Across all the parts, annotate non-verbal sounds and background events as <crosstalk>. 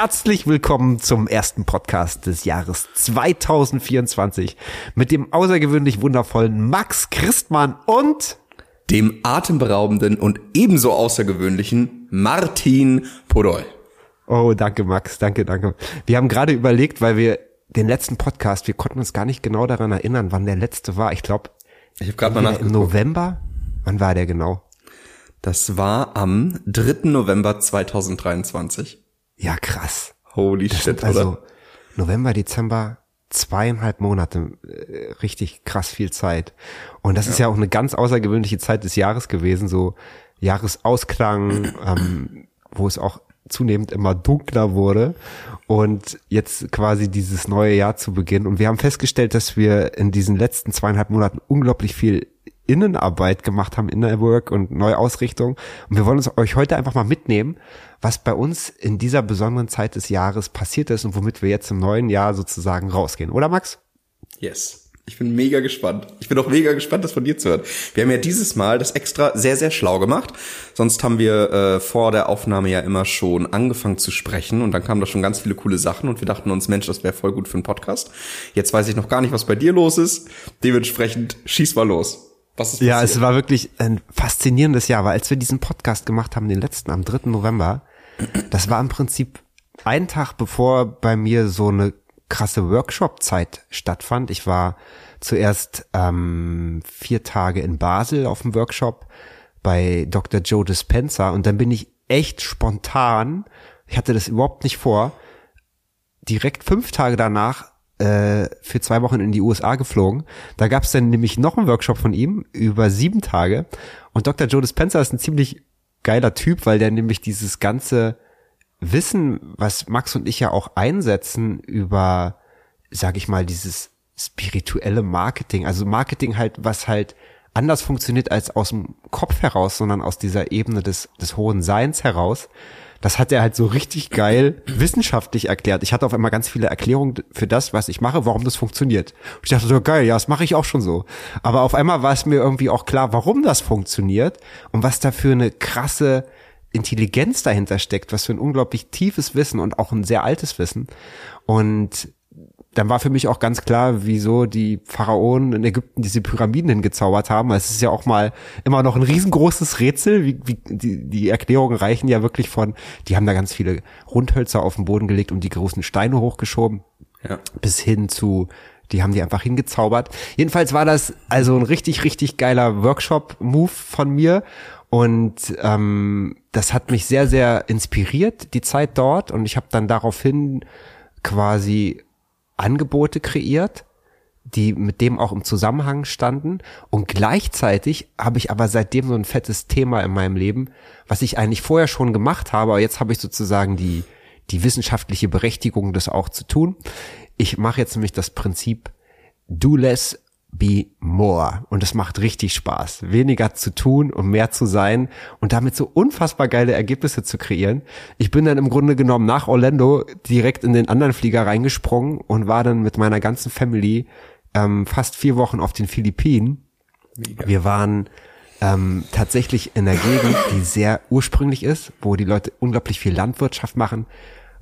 herzlich willkommen zum ersten Podcast des Jahres 2024 mit dem außergewöhnlich wundervollen Max Christmann und dem atemberaubenden und ebenso außergewöhnlichen Martin Podol. Oh, danke Max, danke, danke. Wir haben gerade überlegt, weil wir den letzten Podcast, wir konnten uns gar nicht genau daran erinnern, wann der letzte war. Ich glaube, ich habe gerade mal nachgeguckt. Im November? Wann war der genau? Das war am 3. November 2023. Ja, krass. Holy das shit, also oder? November, Dezember, zweieinhalb Monate, äh, richtig krass viel Zeit. Und das ja. ist ja auch eine ganz außergewöhnliche Zeit des Jahres gewesen, so Jahresausklang, ähm, wo es auch zunehmend immer dunkler wurde und jetzt quasi dieses neue Jahr zu beginnen. Und wir haben festgestellt, dass wir in diesen letzten zweieinhalb Monaten unglaublich viel Innenarbeit gemacht haben, Inner Work und Neuausrichtung. Und wir wollen uns euch heute einfach mal mitnehmen, was bei uns in dieser besonderen Zeit des Jahres passiert ist und womit wir jetzt im neuen Jahr sozusagen rausgehen. Oder Max? Yes. Ich bin mega gespannt. Ich bin auch mega gespannt, das von dir zu hören. Wir haben ja dieses Mal das extra sehr, sehr schlau gemacht. Sonst haben wir äh, vor der Aufnahme ja immer schon angefangen zu sprechen und dann kamen da schon ganz viele coole Sachen und wir dachten uns, Mensch, das wäre voll gut für einen Podcast. Jetzt weiß ich noch gar nicht, was bei dir los ist. Dementsprechend schieß mal los. Was ist ja, es war wirklich ein faszinierendes Jahr, weil als wir diesen Podcast gemacht haben, den letzten am 3. November, das war im Prinzip ein Tag bevor bei mir so eine krasse Workshop-Zeit stattfand. Ich war zuerst ähm, vier Tage in Basel auf dem Workshop bei Dr. Joe Dispenza und dann bin ich echt spontan, ich hatte das überhaupt nicht vor, direkt fünf Tage danach äh, für zwei Wochen in die USA geflogen. Da gab es dann nämlich noch einen Workshop von ihm über sieben Tage. Und Dr. Joe Dispenza ist ein ziemlich geiler Typ, weil der nämlich dieses ganze Wissen, was Max und ich ja auch einsetzen über, sag ich mal, dieses spirituelle Marketing, also Marketing halt, was halt anders funktioniert als aus dem Kopf heraus, sondern aus dieser Ebene des, des hohen Seins heraus das hat er halt so richtig geil wissenschaftlich erklärt. Ich hatte auf einmal ganz viele Erklärungen für das, was ich mache, warum das funktioniert. Und ich dachte so, geil, ja, das mache ich auch schon so. Aber auf einmal war es mir irgendwie auch klar, warum das funktioniert und was da für eine krasse Intelligenz dahinter steckt, was für ein unglaublich tiefes Wissen und auch ein sehr altes Wissen. Und dann war für mich auch ganz klar, wieso die Pharaonen in Ägypten diese Pyramiden hingezaubert haben. Es ist ja auch mal immer noch ein riesengroßes Rätsel. Wie, wie, die, die Erklärungen reichen ja wirklich von, die haben da ganz viele Rundhölzer auf den Boden gelegt und die großen Steine hochgeschoben. Ja. Bis hin zu, die haben die einfach hingezaubert. Jedenfalls war das also ein richtig, richtig geiler Workshop-Move von mir. Und ähm, das hat mich sehr, sehr inspiriert, die Zeit dort. Und ich habe dann daraufhin quasi Angebote kreiert, die mit dem auch im Zusammenhang standen. Und gleichzeitig habe ich aber seitdem so ein fettes Thema in meinem Leben, was ich eigentlich vorher schon gemacht habe, aber jetzt habe ich sozusagen die, die wissenschaftliche Berechtigung, das auch zu tun. Ich mache jetzt nämlich das Prinzip do less, be more. Und es macht richtig Spaß, weniger zu tun und mehr zu sein und damit so unfassbar geile Ergebnisse zu kreieren. Ich bin dann im Grunde genommen nach Orlando direkt in den anderen Flieger reingesprungen und war dann mit meiner ganzen Family ähm, fast vier Wochen auf den Philippinen. Mega. Wir waren ähm, tatsächlich in einer Gegend, die sehr ursprünglich ist, wo die Leute unglaublich viel Landwirtschaft machen,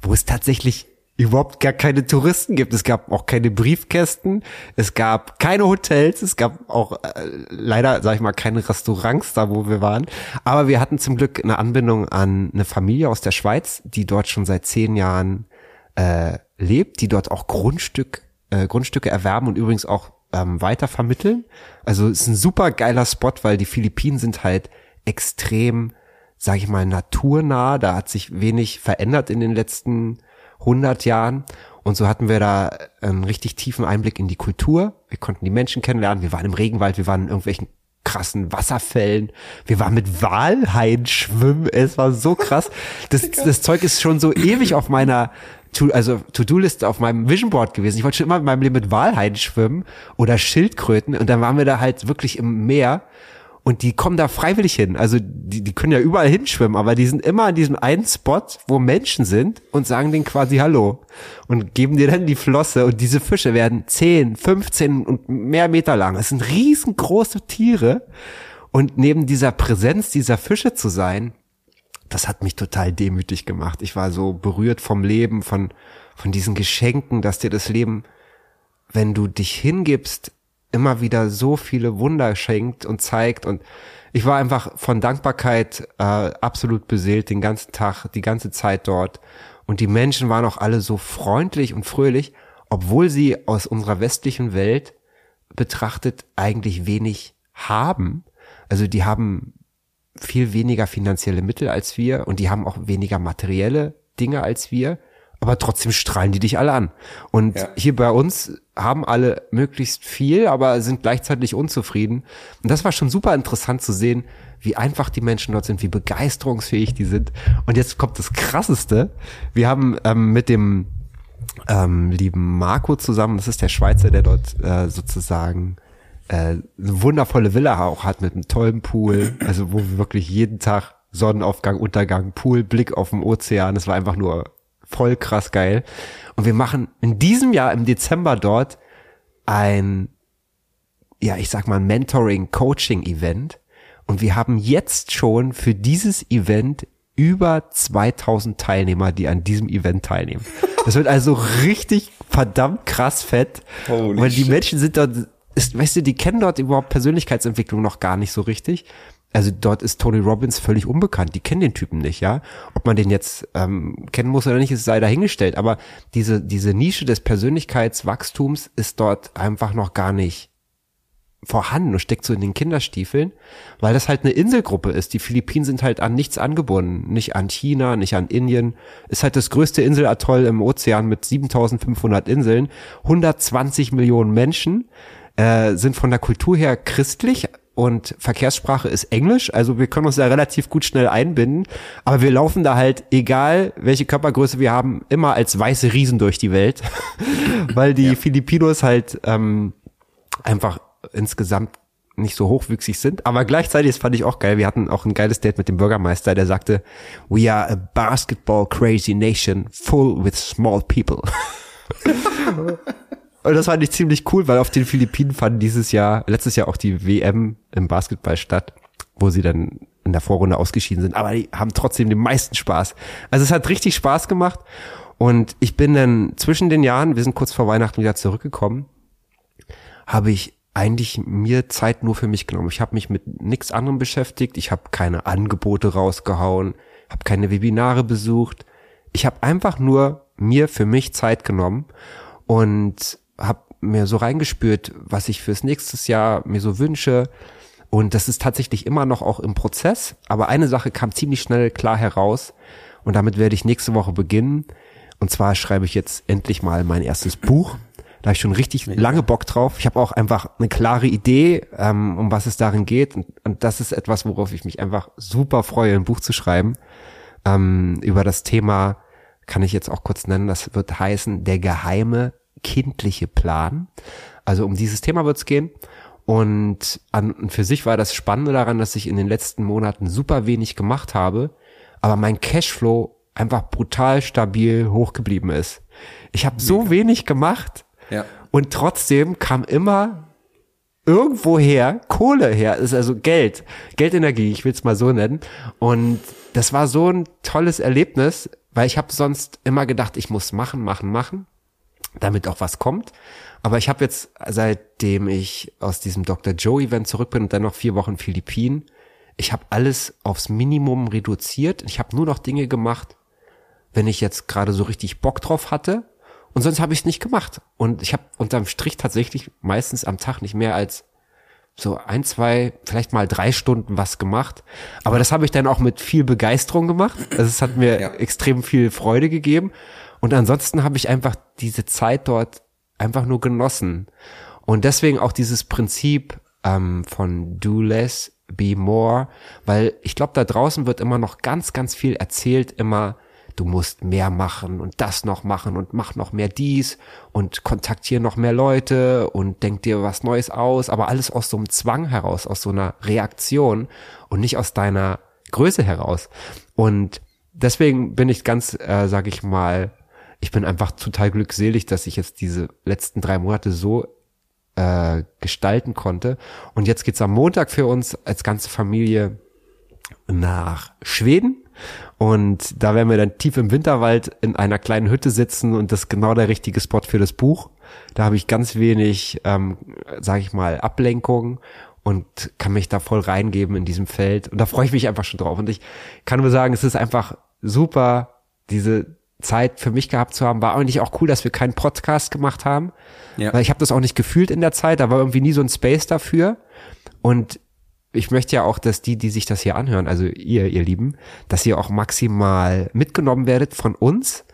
wo es tatsächlich überhaupt gar keine Touristen gibt. Es gab auch keine Briefkästen, es gab keine Hotels, es gab auch äh, leider, sag ich mal, keine Restaurants da, wo wir waren. Aber wir hatten zum Glück eine Anbindung an eine Familie aus der Schweiz, die dort schon seit zehn Jahren äh, lebt, die dort auch Grundstück, äh, Grundstücke erwerben und übrigens auch ähm, weiter vermitteln. Also es ist ein super geiler Spot, weil die Philippinen sind halt extrem, sag ich mal, naturnah. Da hat sich wenig verändert in den letzten 100 Jahren. Und so hatten wir da einen richtig tiefen Einblick in die Kultur. Wir konnten die Menschen kennenlernen. Wir waren im Regenwald, wir waren in irgendwelchen krassen Wasserfällen. Wir waren mit Walhaien schwimmen. Es war so krass. Das, <laughs> das Zeug ist schon so ewig auf meiner to, also To-Do-Liste auf meinem Vision Board gewesen. Ich wollte schon immer in meinem Leben mit Walhaien schwimmen oder Schildkröten. Und dann waren wir da halt wirklich im Meer und die kommen da freiwillig hin. Also die, die können ja überall hinschwimmen, aber die sind immer an diesem einen Spot, wo Menschen sind und sagen denen quasi Hallo und geben dir dann die Flosse und diese Fische werden 10, 15 und mehr Meter lang. Es sind riesengroße Tiere und neben dieser Präsenz dieser Fische zu sein, das hat mich total demütig gemacht. Ich war so berührt vom Leben, von, von diesen Geschenken, dass dir das Leben, wenn du dich hingibst, immer wieder so viele Wunder schenkt und zeigt. Und ich war einfach von Dankbarkeit äh, absolut beseelt den ganzen Tag, die ganze Zeit dort. Und die Menschen waren auch alle so freundlich und fröhlich, obwohl sie aus unserer westlichen Welt betrachtet eigentlich wenig haben. Also die haben viel weniger finanzielle Mittel als wir und die haben auch weniger materielle Dinge als wir, aber trotzdem strahlen die dich alle an. Und ja. hier bei uns haben alle möglichst viel, aber sind gleichzeitig unzufrieden. Und das war schon super interessant zu sehen, wie einfach die Menschen dort sind, wie begeisterungsfähig die sind. Und jetzt kommt das Krasseste. Wir haben ähm, mit dem ähm, lieben Marco zusammen, das ist der Schweizer, der dort äh, sozusagen äh, eine wundervolle Villa auch hat mit einem tollen Pool, also wo wir wirklich jeden Tag Sonnenaufgang, Untergang, Pool, Blick auf den Ozean, das war einfach nur voll krass geil. Und wir machen in diesem Jahr im Dezember dort ein, ja, ich sag mal, Mentoring, Coaching Event. Und wir haben jetzt schon für dieses Event über 2000 Teilnehmer, die an diesem Event teilnehmen. Das wird also richtig verdammt krass fett. Holy weil die shit. Menschen sind dort, ist, weißt du, die kennen dort überhaupt Persönlichkeitsentwicklung noch gar nicht so richtig. Also dort ist Tony Robbins völlig unbekannt. Die kennen den Typen nicht, ja. Ob man den jetzt ähm, kennen muss oder nicht, ist sei dahingestellt. Aber diese diese Nische des Persönlichkeitswachstums ist dort einfach noch gar nicht vorhanden und steckt so in den Kinderstiefeln, weil das halt eine Inselgruppe ist. Die Philippinen sind halt an nichts angebunden, nicht an China, nicht an Indien. Ist halt das größte Inselatoll im Ozean mit 7500 Inseln, 120 Millionen Menschen, äh, sind von der Kultur her christlich, und Verkehrssprache ist Englisch, also wir können uns da relativ gut schnell einbinden, aber wir laufen da halt, egal welche Körpergröße wir haben, immer als weiße Riesen durch die Welt, <laughs> weil die ja. Filipinos halt ähm, einfach insgesamt nicht so hochwüchsig sind, aber gleichzeitig, das fand ich auch geil, wir hatten auch ein geiles Date mit dem Bürgermeister, der sagte, we are a basketball crazy nation full with small people. <laughs> <laughs> Und das fand ich ziemlich cool, weil auf den Philippinen fanden dieses Jahr, letztes Jahr auch die WM im Basketball statt, wo sie dann in der Vorrunde ausgeschieden sind, aber die haben trotzdem den meisten Spaß. Also es hat richtig Spaß gemacht und ich bin dann zwischen den Jahren, wir sind kurz vor Weihnachten wieder zurückgekommen, habe ich eigentlich mir Zeit nur für mich genommen. Ich habe mich mit nichts anderem beschäftigt. Ich habe keine Angebote rausgehauen, habe keine Webinare besucht. Ich habe einfach nur mir für mich Zeit genommen und habe mir so reingespürt, was ich fürs nächstes Jahr mir so wünsche. Und das ist tatsächlich immer noch auch im Prozess. Aber eine Sache kam ziemlich schnell klar heraus. Und damit werde ich nächste Woche beginnen. Und zwar schreibe ich jetzt endlich mal mein erstes Buch. Da habe ich schon richtig Mega. lange Bock drauf. Ich habe auch einfach eine klare Idee, ähm, um was es darin geht. Und, und, das ist etwas, worauf ich mich einfach super freue, ein Buch zu schreiben. Ähm, über das Thema kann ich jetzt auch kurz nennen. Das wird heißen, der geheime kindliche Plan. Also um dieses Thema wird es gehen. Und an und für sich war das Spannende daran, dass ich in den letzten Monaten super wenig gemacht habe, aber mein Cashflow einfach brutal stabil hochgeblieben ist. Ich habe so wenig gemacht ja. Und trotzdem kam immer irgendwoher Kohle her, ist also Geld, Geldenergie, ich will es mal so nennen. Und das war so ein tolles Erlebnis, weil ich habe sonst immer gedacht, ich muss machen, machen, machen, damit auch was kommt. Aber ich habe jetzt, seitdem ich aus diesem Dr. Joe Event zurück bin und dann noch vier Wochen Philippinen, ich habe alles aufs Minimum reduziert. Ich habe nur noch Dinge gemacht, wenn ich jetzt gerade so richtig Bock drauf hatte und sonst habe ich es nicht gemacht. Und ich habe unterm Strich tatsächlich meistens am Tag nicht mehr als so ein, zwei, vielleicht mal drei Stunden was gemacht. Aber das habe ich dann auch mit viel Begeisterung gemacht. Also es hat mir ja. extrem viel Freude gegeben. Und ansonsten habe ich einfach diese Zeit dort einfach nur genossen. Und deswegen auch dieses Prinzip ähm, von do less, be more, weil ich glaube, da draußen wird immer noch ganz, ganz viel erzählt, immer du musst mehr machen und das noch machen und mach noch mehr dies und kontaktiere noch mehr Leute und denk dir was Neues aus, aber alles aus so einem Zwang heraus, aus so einer Reaktion und nicht aus deiner Größe heraus. Und deswegen bin ich ganz, äh, sag ich mal, ich bin einfach total glückselig, dass ich jetzt diese letzten drei Monate so äh, gestalten konnte. Und jetzt geht's am Montag für uns als ganze Familie nach Schweden Und da werden wir dann tief im Winterwald in einer kleinen Hütte sitzen und das ist genau der richtige Spot für das Buch. Da habe ich ganz wenig, ähm, sage ich mal, Ablenkung und kann mich da voll reingeben in diesem Feld. Und da freue ich mich einfach schon drauf. Und ich kann nur sagen, es ist einfach super, diese Zeit für mich gehabt zu haben. War eigentlich auch cool, dass wir keinen Podcast gemacht haben. Ja. Weil ich habe das auch nicht gefühlt in der Zeit. Da war irgendwie nie so ein Space dafür. Und ich möchte ja auch, dass die, die sich das hier anhören, also ihr, ihr Lieben, dass ihr auch maximal mitgenommen werdet von uns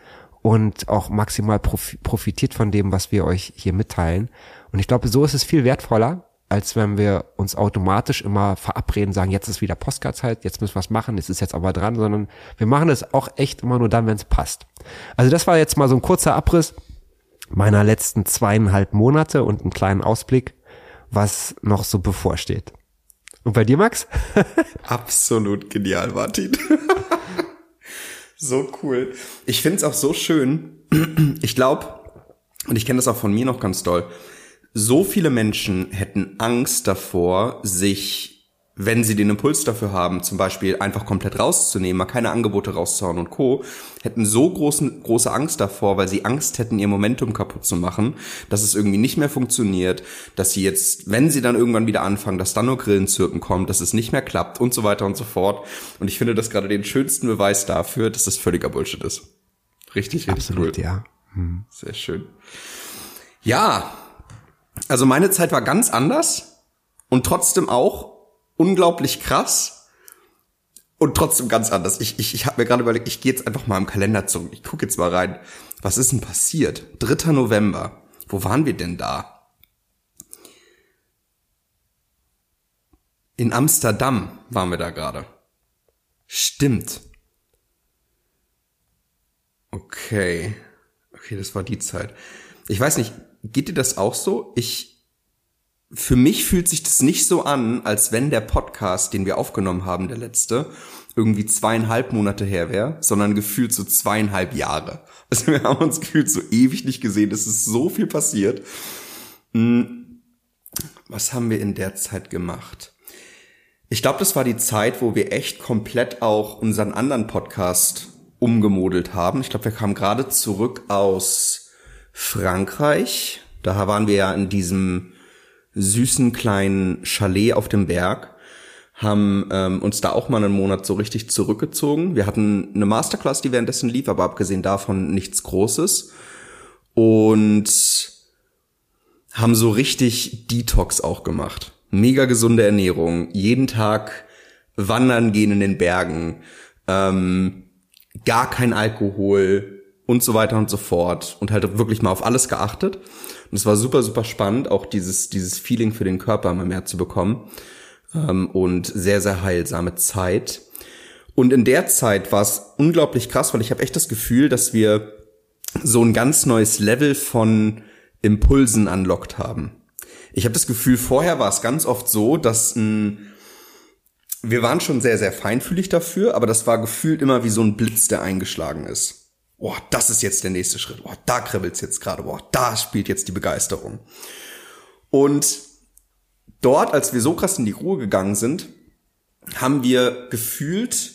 und auch maximal profitiert von dem, was wir euch hier mitteilen. Und ich glaube, so ist es viel wertvoller, als wenn wir uns automatisch immer verabreden, sagen, jetzt ist wieder Postcardzeit, jetzt müssen wir was machen, es ist jetzt aber dran, sondern wir machen es auch echt immer nur dann, wenn es passt. Also das war jetzt mal so ein kurzer Abriss meiner letzten zweieinhalb Monate und einen kleinen Ausblick, was noch so bevorsteht. Und bei dir, Max? <laughs> Absolut genial, Martin. <laughs> so cool. Ich find's auch so schön. Ich glaube, und ich kenne das auch von mir noch ganz doll, so viele Menschen hätten Angst davor, sich wenn sie den Impuls dafür haben, zum Beispiel einfach komplett rauszunehmen, mal keine Angebote rauszuhauen und Co., hätten so großen, große Angst davor, weil sie Angst hätten, ihr Momentum kaputt zu machen, dass es irgendwie nicht mehr funktioniert, dass sie jetzt, wenn sie dann irgendwann wieder anfangen, dass dann nur Grillenzirpen kommt, dass es nicht mehr klappt und so weiter und so fort. Und ich finde das gerade den schönsten Beweis dafür, dass das völliger Bullshit ist. Richtig, richtig Absolut, cool. ja. Hm. Sehr schön. Ja, also meine Zeit war ganz anders und trotzdem auch unglaublich krass und trotzdem ganz anders. Ich, ich, ich habe mir gerade überlegt, ich gehe jetzt einfach mal im Kalender zurück. Ich gucke jetzt mal rein. Was ist denn passiert? 3. November. Wo waren wir denn da? In Amsterdam waren wir da gerade. Stimmt. Okay. Okay, das war die Zeit. Ich weiß nicht, geht dir das auch so? Ich für mich fühlt sich das nicht so an, als wenn der Podcast, den wir aufgenommen haben, der letzte, irgendwie zweieinhalb Monate her wäre, sondern gefühlt so zweieinhalb Jahre. Also wir haben uns gefühlt so ewig nicht gesehen. Es ist so viel passiert. Hm, was haben wir in der Zeit gemacht? Ich glaube, das war die Zeit, wo wir echt komplett auch unseren anderen Podcast umgemodelt haben. Ich glaube, wir kamen gerade zurück aus Frankreich. Da waren wir ja in diesem süßen kleinen Chalet auf dem Berg, haben ähm, uns da auch mal einen Monat so richtig zurückgezogen. Wir hatten eine Masterclass, die währenddessen lief, aber abgesehen davon nichts Großes. Und haben so richtig Detox auch gemacht. Mega gesunde Ernährung, jeden Tag wandern gehen in den Bergen, ähm, gar kein Alkohol und so weiter und so fort und halt wirklich mal auf alles geachtet. Und es war super, super spannend, auch dieses, dieses Feeling für den Körper mal mehr zu bekommen. Ähm, und sehr, sehr heilsame Zeit. Und in der Zeit war es unglaublich krass, weil ich habe echt das Gefühl, dass wir so ein ganz neues Level von Impulsen anlockt haben. Ich habe das Gefühl, vorher war es ganz oft so, dass ein wir waren schon sehr, sehr feinfühlig dafür, aber das war gefühlt immer wie so ein Blitz, der eingeschlagen ist boah, das ist jetzt der nächste Schritt, boah, da kribbelt's jetzt gerade, boah, da spielt jetzt die Begeisterung. Und dort, als wir so krass in die Ruhe gegangen sind, haben wir gefühlt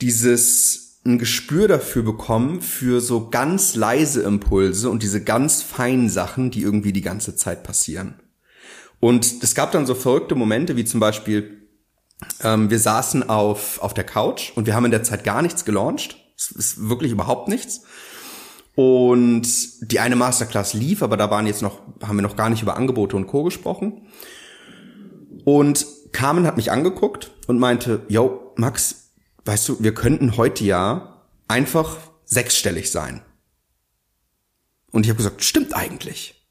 dieses ein Gespür dafür bekommen für so ganz leise Impulse und diese ganz feinen Sachen, die irgendwie die ganze Zeit passieren. Und es gab dann so verrückte Momente, wie zum Beispiel, ähm, wir saßen auf, auf der Couch und wir haben in der Zeit gar nichts gelauncht es ist wirklich überhaupt nichts. Und die eine Masterclass lief, aber da waren jetzt noch, haben wir noch gar nicht über Angebote und Co. gesprochen. Und Carmen hat mich angeguckt und meinte, yo, Max, weißt du, wir könnten heute ja einfach sechsstellig sein. Und ich habe gesagt, stimmt eigentlich.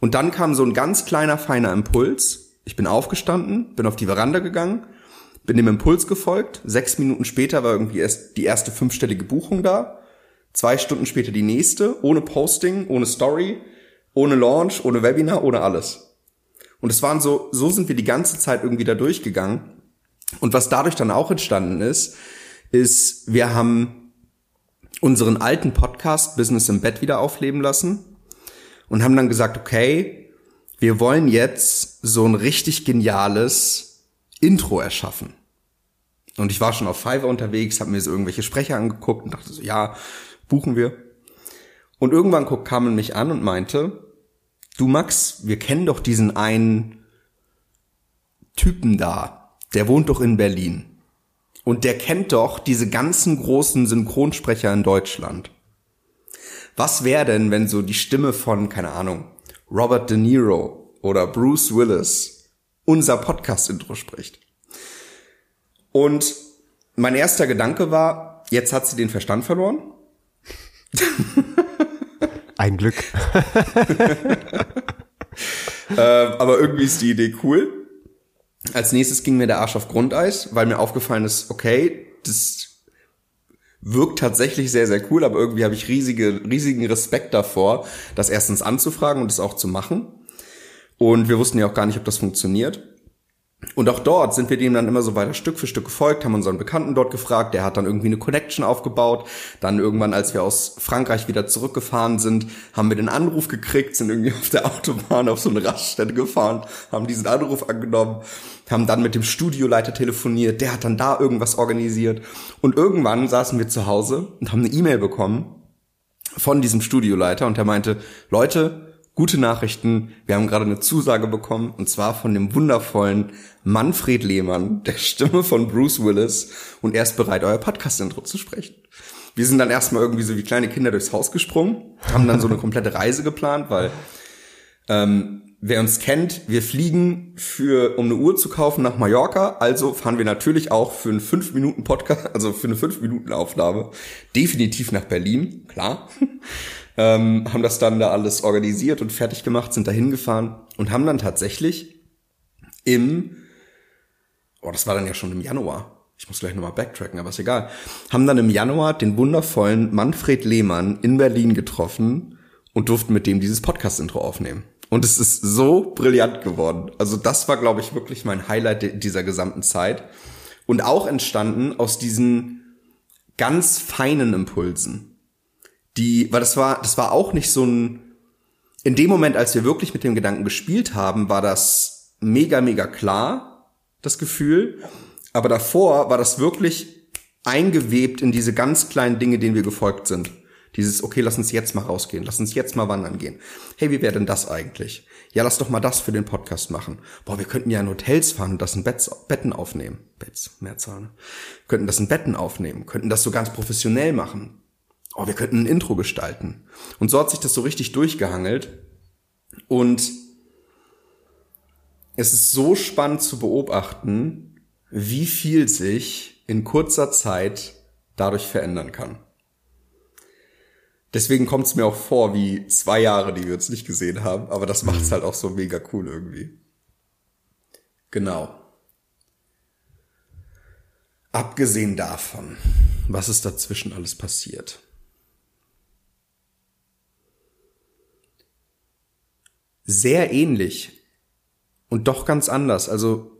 Und dann kam so ein ganz kleiner, feiner Impuls. Ich bin aufgestanden, bin auf die Veranda gegangen bin dem Impuls gefolgt. Sechs Minuten später war irgendwie erst die erste fünfstellige Buchung da. Zwei Stunden später die nächste, ohne Posting, ohne Story, ohne Launch, ohne Webinar, ohne alles. Und es waren so, so sind wir die ganze Zeit irgendwie da durchgegangen. Und was dadurch dann auch entstanden ist, ist, wir haben unseren alten Podcast Business im Bett wieder aufleben lassen und haben dann gesagt, okay, wir wollen jetzt so ein richtig geniales Intro erschaffen. Und ich war schon auf Fiverr unterwegs, habe mir so irgendwelche Sprecher angeguckt und dachte so, ja, buchen wir. Und irgendwann guckt Carmen mich an und meinte, du Max, wir kennen doch diesen einen Typen da, der wohnt doch in Berlin. Und der kennt doch diese ganzen großen Synchronsprecher in Deutschland. Was wäre denn, wenn so die Stimme von, keine Ahnung, Robert De Niro oder Bruce Willis unser Podcast-Intro spricht? Und mein erster Gedanke war, jetzt hat sie den Verstand verloren. <laughs> Ein Glück. <laughs> äh, aber irgendwie ist die Idee cool. Als nächstes ging mir der Arsch auf Grundeis, weil mir aufgefallen ist, okay, das wirkt tatsächlich sehr, sehr cool, aber irgendwie habe ich riesige, riesigen Respekt davor, das erstens anzufragen und es auch zu machen. Und wir wussten ja auch gar nicht, ob das funktioniert. Und auch dort sind wir dem dann immer so weiter Stück für Stück gefolgt, haben unseren Bekannten dort gefragt, der hat dann irgendwie eine Connection aufgebaut. Dann irgendwann, als wir aus Frankreich wieder zurückgefahren sind, haben wir den Anruf gekriegt, sind irgendwie <laughs> auf der Autobahn auf so eine Raststätte gefahren, haben diesen Anruf angenommen, haben dann mit dem Studioleiter telefoniert, der hat dann da irgendwas organisiert. Und irgendwann saßen wir zu Hause und haben eine E-Mail bekommen von diesem Studioleiter und der meinte, Leute, gute Nachrichten. Wir haben gerade eine Zusage bekommen und zwar von dem wundervollen Manfred Lehmann, der Stimme von Bruce Willis und er ist bereit, euer Podcast-Intro zu sprechen. Wir sind dann erstmal irgendwie so wie kleine Kinder durchs Haus gesprungen, haben dann so eine komplette Reise geplant, weil ähm, wer uns kennt, wir fliegen für, um eine Uhr zu kaufen nach Mallorca, also fahren wir natürlich auch für einen 5 Minuten Podcast, also für eine 5 Minuten Aufnahme, definitiv nach Berlin, klar ähm, haben das dann da alles organisiert und fertig gemacht, sind da hingefahren und haben dann tatsächlich im, oh, das war dann ja schon im Januar, ich muss gleich nochmal backtracken, aber ist egal, haben dann im Januar den wundervollen Manfred Lehmann in Berlin getroffen und durften mit dem dieses Podcast-Intro aufnehmen. Und es ist so brillant geworden. Also das war, glaube ich, wirklich mein Highlight dieser gesamten Zeit. Und auch entstanden aus diesen ganz feinen Impulsen die, weil das war, das war auch nicht so ein, in dem Moment, als wir wirklich mit dem Gedanken gespielt haben, war das mega, mega klar, das Gefühl. Aber davor war das wirklich eingewebt in diese ganz kleinen Dinge, denen wir gefolgt sind. Dieses, okay, lass uns jetzt mal rausgehen, lass uns jetzt mal wandern gehen. Hey, wie wäre denn das eigentlich? Ja, lass doch mal das für den Podcast machen. Boah, wir könnten ja in Hotels fahren und das in Betts, Betten aufnehmen. Betts, Mehrzahl. Ne? Könnten das in Betten aufnehmen, könnten das so ganz professionell machen oh, wir könnten ein Intro gestalten. Und so hat sich das so richtig durchgehangelt. Und es ist so spannend zu beobachten, wie viel sich in kurzer Zeit dadurch verändern kann. Deswegen kommt es mir auch vor wie zwei Jahre, die wir uns nicht gesehen haben, aber das macht es mhm. halt auch so mega cool irgendwie. Genau. Abgesehen davon, was ist dazwischen alles passiert? Sehr ähnlich und doch ganz anders. Also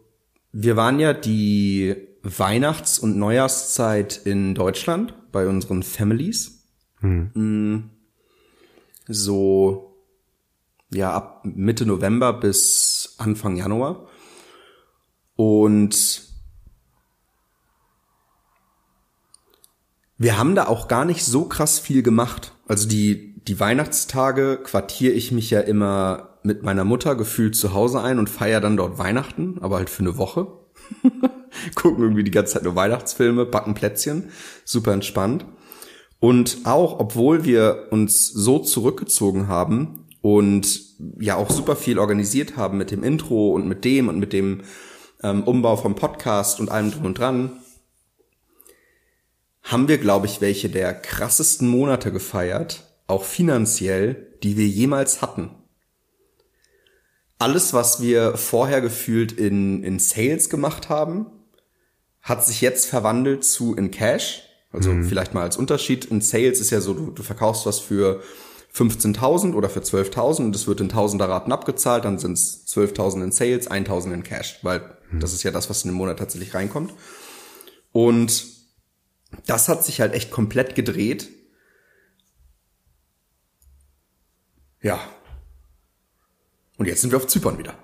wir waren ja die Weihnachts- und Neujahrszeit in Deutschland bei unseren Families. Hm. So, ja, ab Mitte November bis Anfang Januar. Und wir haben da auch gar nicht so krass viel gemacht. Also die, die Weihnachtstage quartiere ich mich ja immer mit meiner Mutter gefühlt zu Hause ein und feier dann dort Weihnachten, aber halt für eine Woche. <laughs> Gucken irgendwie die ganze Zeit nur Weihnachtsfilme, backen Plätzchen, super entspannt. Und auch, obwohl wir uns so zurückgezogen haben und ja auch super viel organisiert haben mit dem Intro und mit dem und mit dem ähm, Umbau vom Podcast und allem drum und dran, haben wir, glaube ich, welche der krassesten Monate gefeiert, auch finanziell, die wir jemals hatten alles, was wir vorher gefühlt in, in Sales gemacht haben, hat sich jetzt verwandelt zu in Cash. Also mhm. vielleicht mal als Unterschied. In Sales ist ja so, du, du verkaufst was für 15.000 oder für 12.000 und es wird in Tausender Raten abgezahlt, dann sind es 12.000 in Sales, 1.000 in Cash, weil mhm. das ist ja das, was in dem Monat tatsächlich reinkommt. Und das hat sich halt echt komplett gedreht. Ja, und jetzt sind wir auf Zypern wieder.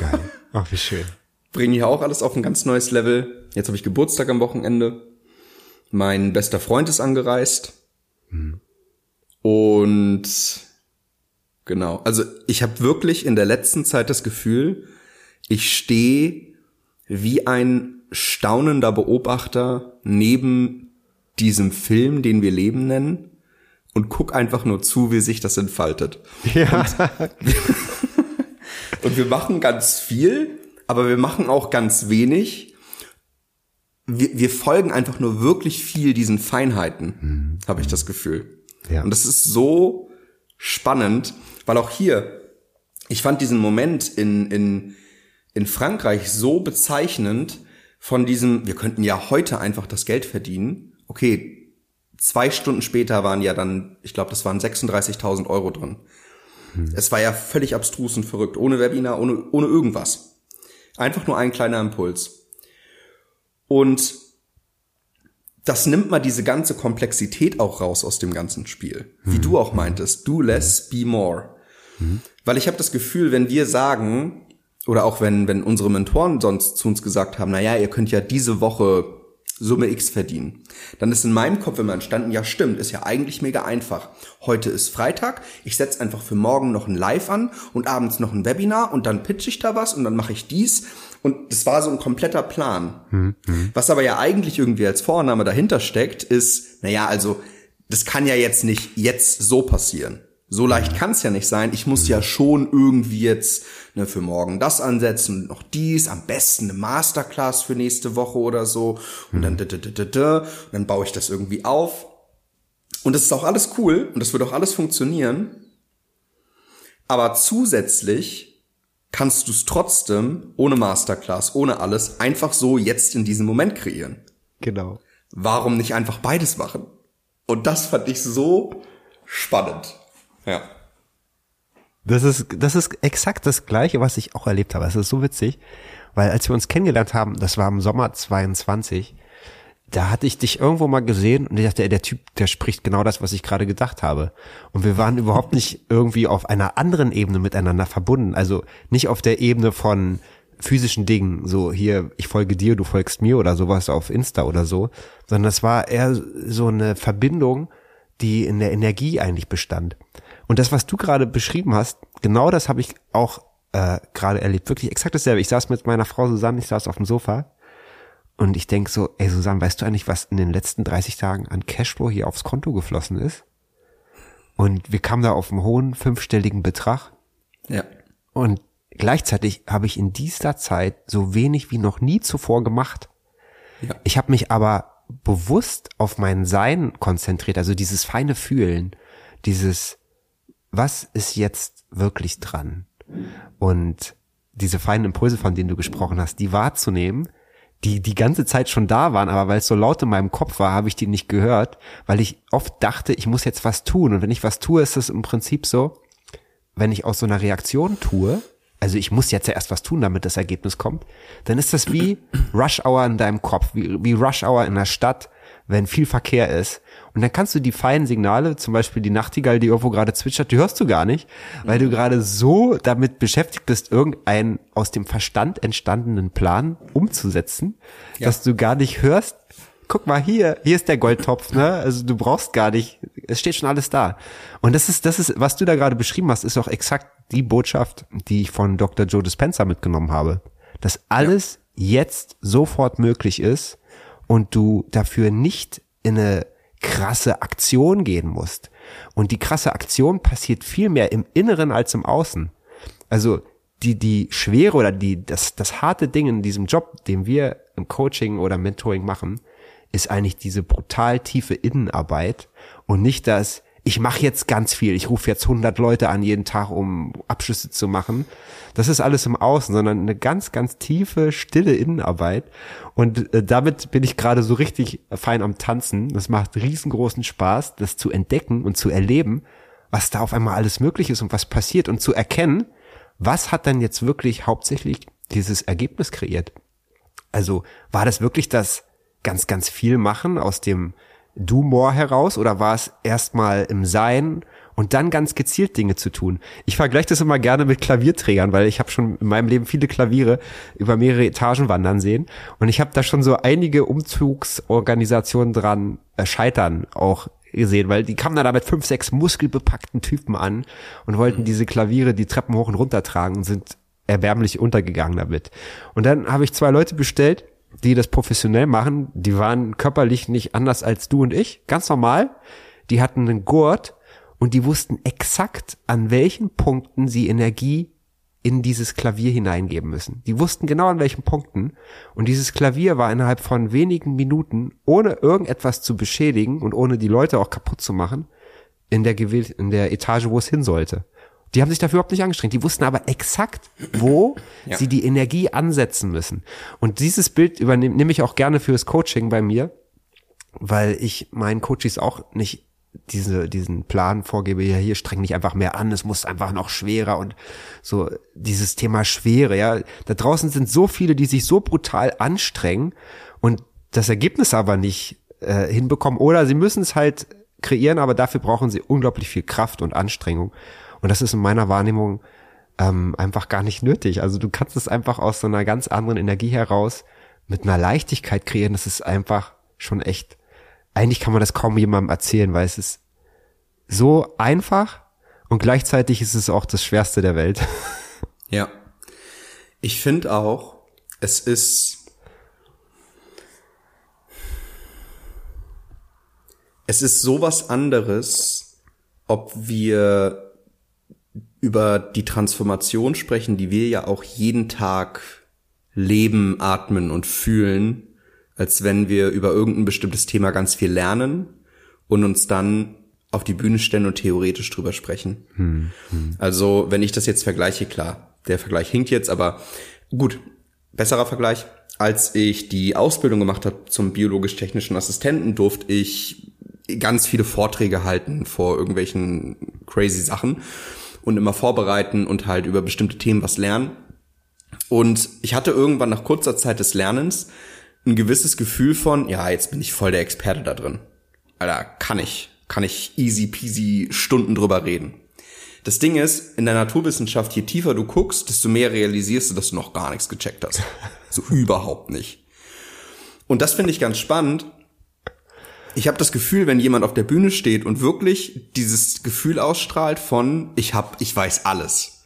Geil. Ach, wie schön. bringen hier auch alles auf ein ganz neues Level. Jetzt habe ich Geburtstag am Wochenende. Mein bester Freund ist angereist. Und genau, also ich habe wirklich in der letzten Zeit das Gefühl, ich stehe wie ein staunender Beobachter neben diesem Film, den wir Leben nennen, und guck einfach nur zu, wie sich das entfaltet. Ja. Und, <laughs> und wir machen ganz viel, aber wir machen auch ganz wenig. Wir, wir folgen einfach nur wirklich viel diesen Feinheiten, mhm. habe ich das Gefühl. Ja. Und das ist so spannend, weil auch hier, ich fand diesen Moment in, in, in Frankreich so bezeichnend von diesem, wir könnten ja heute einfach das Geld verdienen. Okay, zwei Stunden später waren ja dann, ich glaube, das waren 36.000 Euro drin. Hm. Es war ja völlig abstrus und verrückt, ohne Webinar, ohne, ohne irgendwas. Einfach nur ein kleiner Impuls. Und das nimmt mal diese ganze Komplexität auch raus aus dem ganzen Spiel. Wie mhm. du auch meintest, do less, be more. Mhm. Weil ich habe das Gefühl, wenn wir sagen, oder auch wenn, wenn unsere Mentoren sonst zu uns gesagt haben, na ja, ihr könnt ja diese Woche Summe X verdienen. Dann ist in meinem Kopf immer entstanden, ja stimmt, ist ja eigentlich mega einfach. Heute ist Freitag, ich setze einfach für morgen noch ein Live an und abends noch ein Webinar und dann pitch ich da was und dann mache ich dies. Und das war so ein kompletter Plan. Mhm. Was aber ja eigentlich irgendwie als Vorname dahinter steckt, ist, naja, also das kann ja jetzt nicht jetzt so passieren. So leicht kann es ja nicht sein. Ich muss ja schon irgendwie jetzt ne, für morgen das ansetzen noch dies, am besten eine Masterclass für nächste Woche oder so. Und dann, und dann baue ich das irgendwie auf. Und das ist auch alles cool und das wird auch alles funktionieren. Aber zusätzlich kannst du es trotzdem ohne Masterclass, ohne alles, einfach so jetzt in diesem Moment kreieren. Genau. Warum nicht einfach beides machen? Und das fand ich so spannend. Ja. Das ist, das ist exakt das Gleiche, was ich auch erlebt habe. Es ist so witzig, weil als wir uns kennengelernt haben, das war im Sommer 22, da hatte ich dich irgendwo mal gesehen und ich dachte, ey, der Typ, der spricht genau das, was ich gerade gedacht habe. Und wir waren überhaupt nicht irgendwie auf einer anderen Ebene miteinander verbunden. Also nicht auf der Ebene von physischen Dingen, so hier, ich folge dir, du folgst mir oder sowas auf Insta oder so, sondern es war eher so eine Verbindung, die in der Energie eigentlich bestand. Und das, was du gerade beschrieben hast, genau das habe ich auch äh, gerade erlebt. Wirklich exakt dasselbe. Ich saß mit meiner Frau Susanne, ich saß auf dem Sofa und ich denk so, ey Susanne, weißt du eigentlich, was in den letzten 30 Tagen an Cashflow hier aufs Konto geflossen ist? Und wir kamen da auf einen hohen fünfstelligen Betrag. Ja. Und gleichzeitig habe ich in dieser Zeit so wenig wie noch nie zuvor gemacht. Ja. Ich habe mich aber bewusst auf mein Sein konzentriert, also dieses feine Fühlen, dieses was ist jetzt wirklich dran? Und diese feinen Impulse, von denen du gesprochen hast, die wahrzunehmen, die die ganze Zeit schon da waren, aber weil es so laut in meinem Kopf war, habe ich die nicht gehört, weil ich oft dachte, ich muss jetzt was tun. Und wenn ich was tue, ist es im Prinzip so, wenn ich aus so einer Reaktion tue, also ich muss jetzt ja erst was tun, damit das Ergebnis kommt, dann ist das wie Rush Hour in deinem Kopf, wie, wie Rush Hour in der Stadt, wenn viel Verkehr ist. Und dann kannst du die feinen Signale, zum Beispiel die Nachtigall, die irgendwo gerade zwitschert, die hörst du gar nicht, weil du gerade so damit beschäftigt bist, irgendeinen aus dem Verstand entstandenen Plan umzusetzen, ja. dass du gar nicht hörst, guck mal hier, hier ist der Goldtopf, ne? Also du brauchst gar nicht, es steht schon alles da. Und das ist, das ist, was du da gerade beschrieben hast, ist auch exakt die Botschaft, die ich von Dr. Joe Dispenza mitgenommen habe. Dass alles ja. jetzt sofort möglich ist und du dafür nicht in eine krasse Aktion gehen musst. Und die krasse Aktion passiert viel mehr im Inneren als im Außen. Also die, die schwere oder die, das, das harte Ding in diesem Job, den wir im Coaching oder Mentoring machen, ist eigentlich diese brutal tiefe Innenarbeit und nicht das, ich mache jetzt ganz viel, ich rufe jetzt 100 Leute an jeden Tag, um Abschlüsse zu machen. Das ist alles im Außen, sondern eine ganz, ganz tiefe, stille Innenarbeit. Und äh, damit bin ich gerade so richtig fein am Tanzen. Das macht riesengroßen Spaß, das zu entdecken und zu erleben, was da auf einmal alles möglich ist und was passiert und zu erkennen, was hat dann jetzt wirklich hauptsächlich dieses Ergebnis kreiert. Also war das wirklich das ganz, ganz viel machen aus dem Do More heraus oder war es erstmal im Sein und dann ganz gezielt Dinge zu tun. Ich vergleiche das immer gerne mit Klavierträgern, weil ich habe schon in meinem Leben viele Klaviere über mehrere Etagen wandern sehen und ich habe da schon so einige Umzugsorganisationen dran äh, scheitern auch gesehen, weil die kamen dann da mit fünf, sechs muskelbepackten Typen an und wollten diese Klaviere die Treppen hoch und runter tragen und sind erbärmlich untergegangen damit. Und dann habe ich zwei Leute bestellt, die das professionell machen, die waren körperlich nicht anders als du und ich, ganz normal. Die hatten einen Gurt und die wussten exakt, an welchen Punkten sie Energie in dieses Klavier hineingeben müssen. Die wussten genau an welchen Punkten und dieses Klavier war innerhalb von wenigen Minuten, ohne irgendetwas zu beschädigen und ohne die Leute auch kaputt zu machen, in der, in der Etage, wo es hin sollte. Die haben sich dafür überhaupt nicht angestrengt. Die wussten aber exakt, wo ja. sie die Energie ansetzen müssen. Und dieses Bild übernehme nehme ich auch gerne fürs Coaching bei mir, weil ich meinen Coaches auch nicht diese, diesen Plan vorgebe, ja, hier streng dich einfach mehr an, es muss einfach noch schwerer und so dieses Thema Schwere, ja. Da draußen sind so viele, die sich so brutal anstrengen und das Ergebnis aber nicht äh, hinbekommen oder sie müssen es halt kreieren, aber dafür brauchen sie unglaublich viel Kraft und Anstrengung. Und das ist in meiner Wahrnehmung ähm, einfach gar nicht nötig. Also du kannst es einfach aus so einer ganz anderen Energie heraus mit einer Leichtigkeit kreieren. Das ist einfach schon echt. Eigentlich kann man das kaum jemandem erzählen, weil es ist so einfach und gleichzeitig ist es auch das Schwerste der Welt. <laughs> Ja. Ich finde auch, es ist es ist sowas anderes, ob wir über die Transformation sprechen, die wir ja auch jeden Tag leben, atmen und fühlen, als wenn wir über irgendein bestimmtes Thema ganz viel lernen und uns dann auf die Bühne stellen und theoretisch drüber sprechen. Hm, hm. Also, wenn ich das jetzt vergleiche, klar, der Vergleich hinkt jetzt, aber gut, besserer Vergleich. Als ich die Ausbildung gemacht habe zum biologisch-technischen Assistenten, durfte ich ganz viele Vorträge halten vor irgendwelchen crazy Sachen und immer vorbereiten und halt über bestimmte Themen was lernen. Und ich hatte irgendwann nach kurzer Zeit des Lernens ein gewisses Gefühl von, ja, jetzt bin ich voll der Experte da drin. Alter, kann ich, kann ich easy peasy Stunden drüber reden. Das Ding ist, in der Naturwissenschaft, je tiefer du guckst, desto mehr realisierst du, dass du noch gar nichts gecheckt hast. <laughs> So überhaupt nicht. Und das finde ich ganz spannend, ich habe das Gefühl, wenn jemand auf der Bühne steht und wirklich dieses Gefühl ausstrahlt von ich hab, ich weiß alles,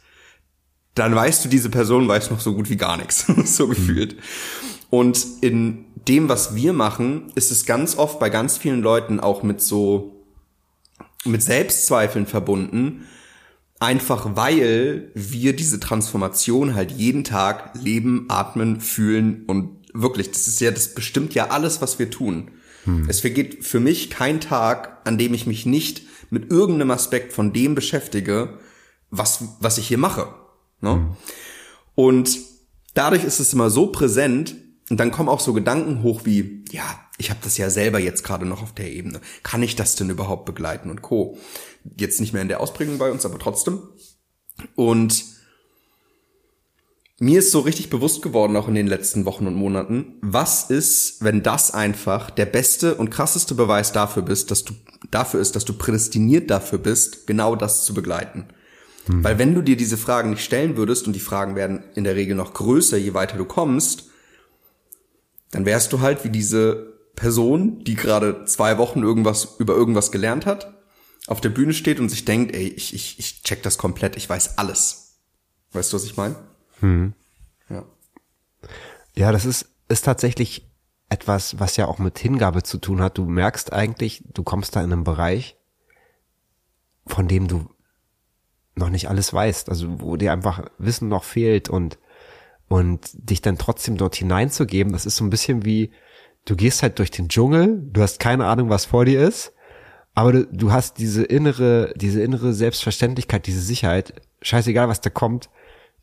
dann weißt du, diese Person weiß noch so gut wie gar nichts, <laughs> so gefühlt. Und in dem, was wir machen, ist es ganz oft bei ganz vielen Leuten auch mit so mit Selbstzweifeln verbunden, einfach weil wir diese Transformation halt jeden Tag leben, atmen, fühlen und wirklich, das ist ja, das bestimmt ja alles, was wir tun. Hm. Es vergeht für mich kein Tag, an dem ich mich nicht mit irgendeinem Aspekt von dem beschäftige, was, was ich hier mache. Ne? Hm. Und dadurch ist es immer so präsent und dann kommen auch so Gedanken hoch wie, ja, ich habe das ja selber jetzt gerade noch auf der Ebene. Kann ich das denn überhaupt begleiten und co. Jetzt nicht mehr in der Ausprägung bei uns, aber trotzdem. Und mir ist so richtig bewusst geworden, auch in den letzten Wochen und Monaten, was ist, wenn das einfach der beste und krasseste Beweis dafür bist, dass du dafür ist, dass du prädestiniert dafür bist, genau das zu begleiten. Hm. Weil wenn du dir diese Fragen nicht stellen würdest, und die Fragen werden in der Regel noch größer, je weiter du kommst, dann wärst du halt wie diese Person, die gerade zwei Wochen irgendwas über irgendwas gelernt hat, auf der Bühne steht und sich denkt, ey, ich, ich, ich check das komplett, ich weiß alles. Weißt du, was ich meine? Hm. Ja. Ja, das ist, ist tatsächlich etwas, was ja auch mit Hingabe zu tun hat. Du merkst eigentlich, du kommst da in einen Bereich, von dem du noch nicht alles weißt, also wo dir einfach Wissen noch fehlt und und dich dann trotzdem dort hineinzugeben, das ist so ein bisschen wie du gehst halt durch den Dschungel, du hast keine Ahnung, was vor dir ist, aber du, du hast diese innere, diese innere Selbstverständlichkeit, diese Sicherheit, scheißegal, was da kommt,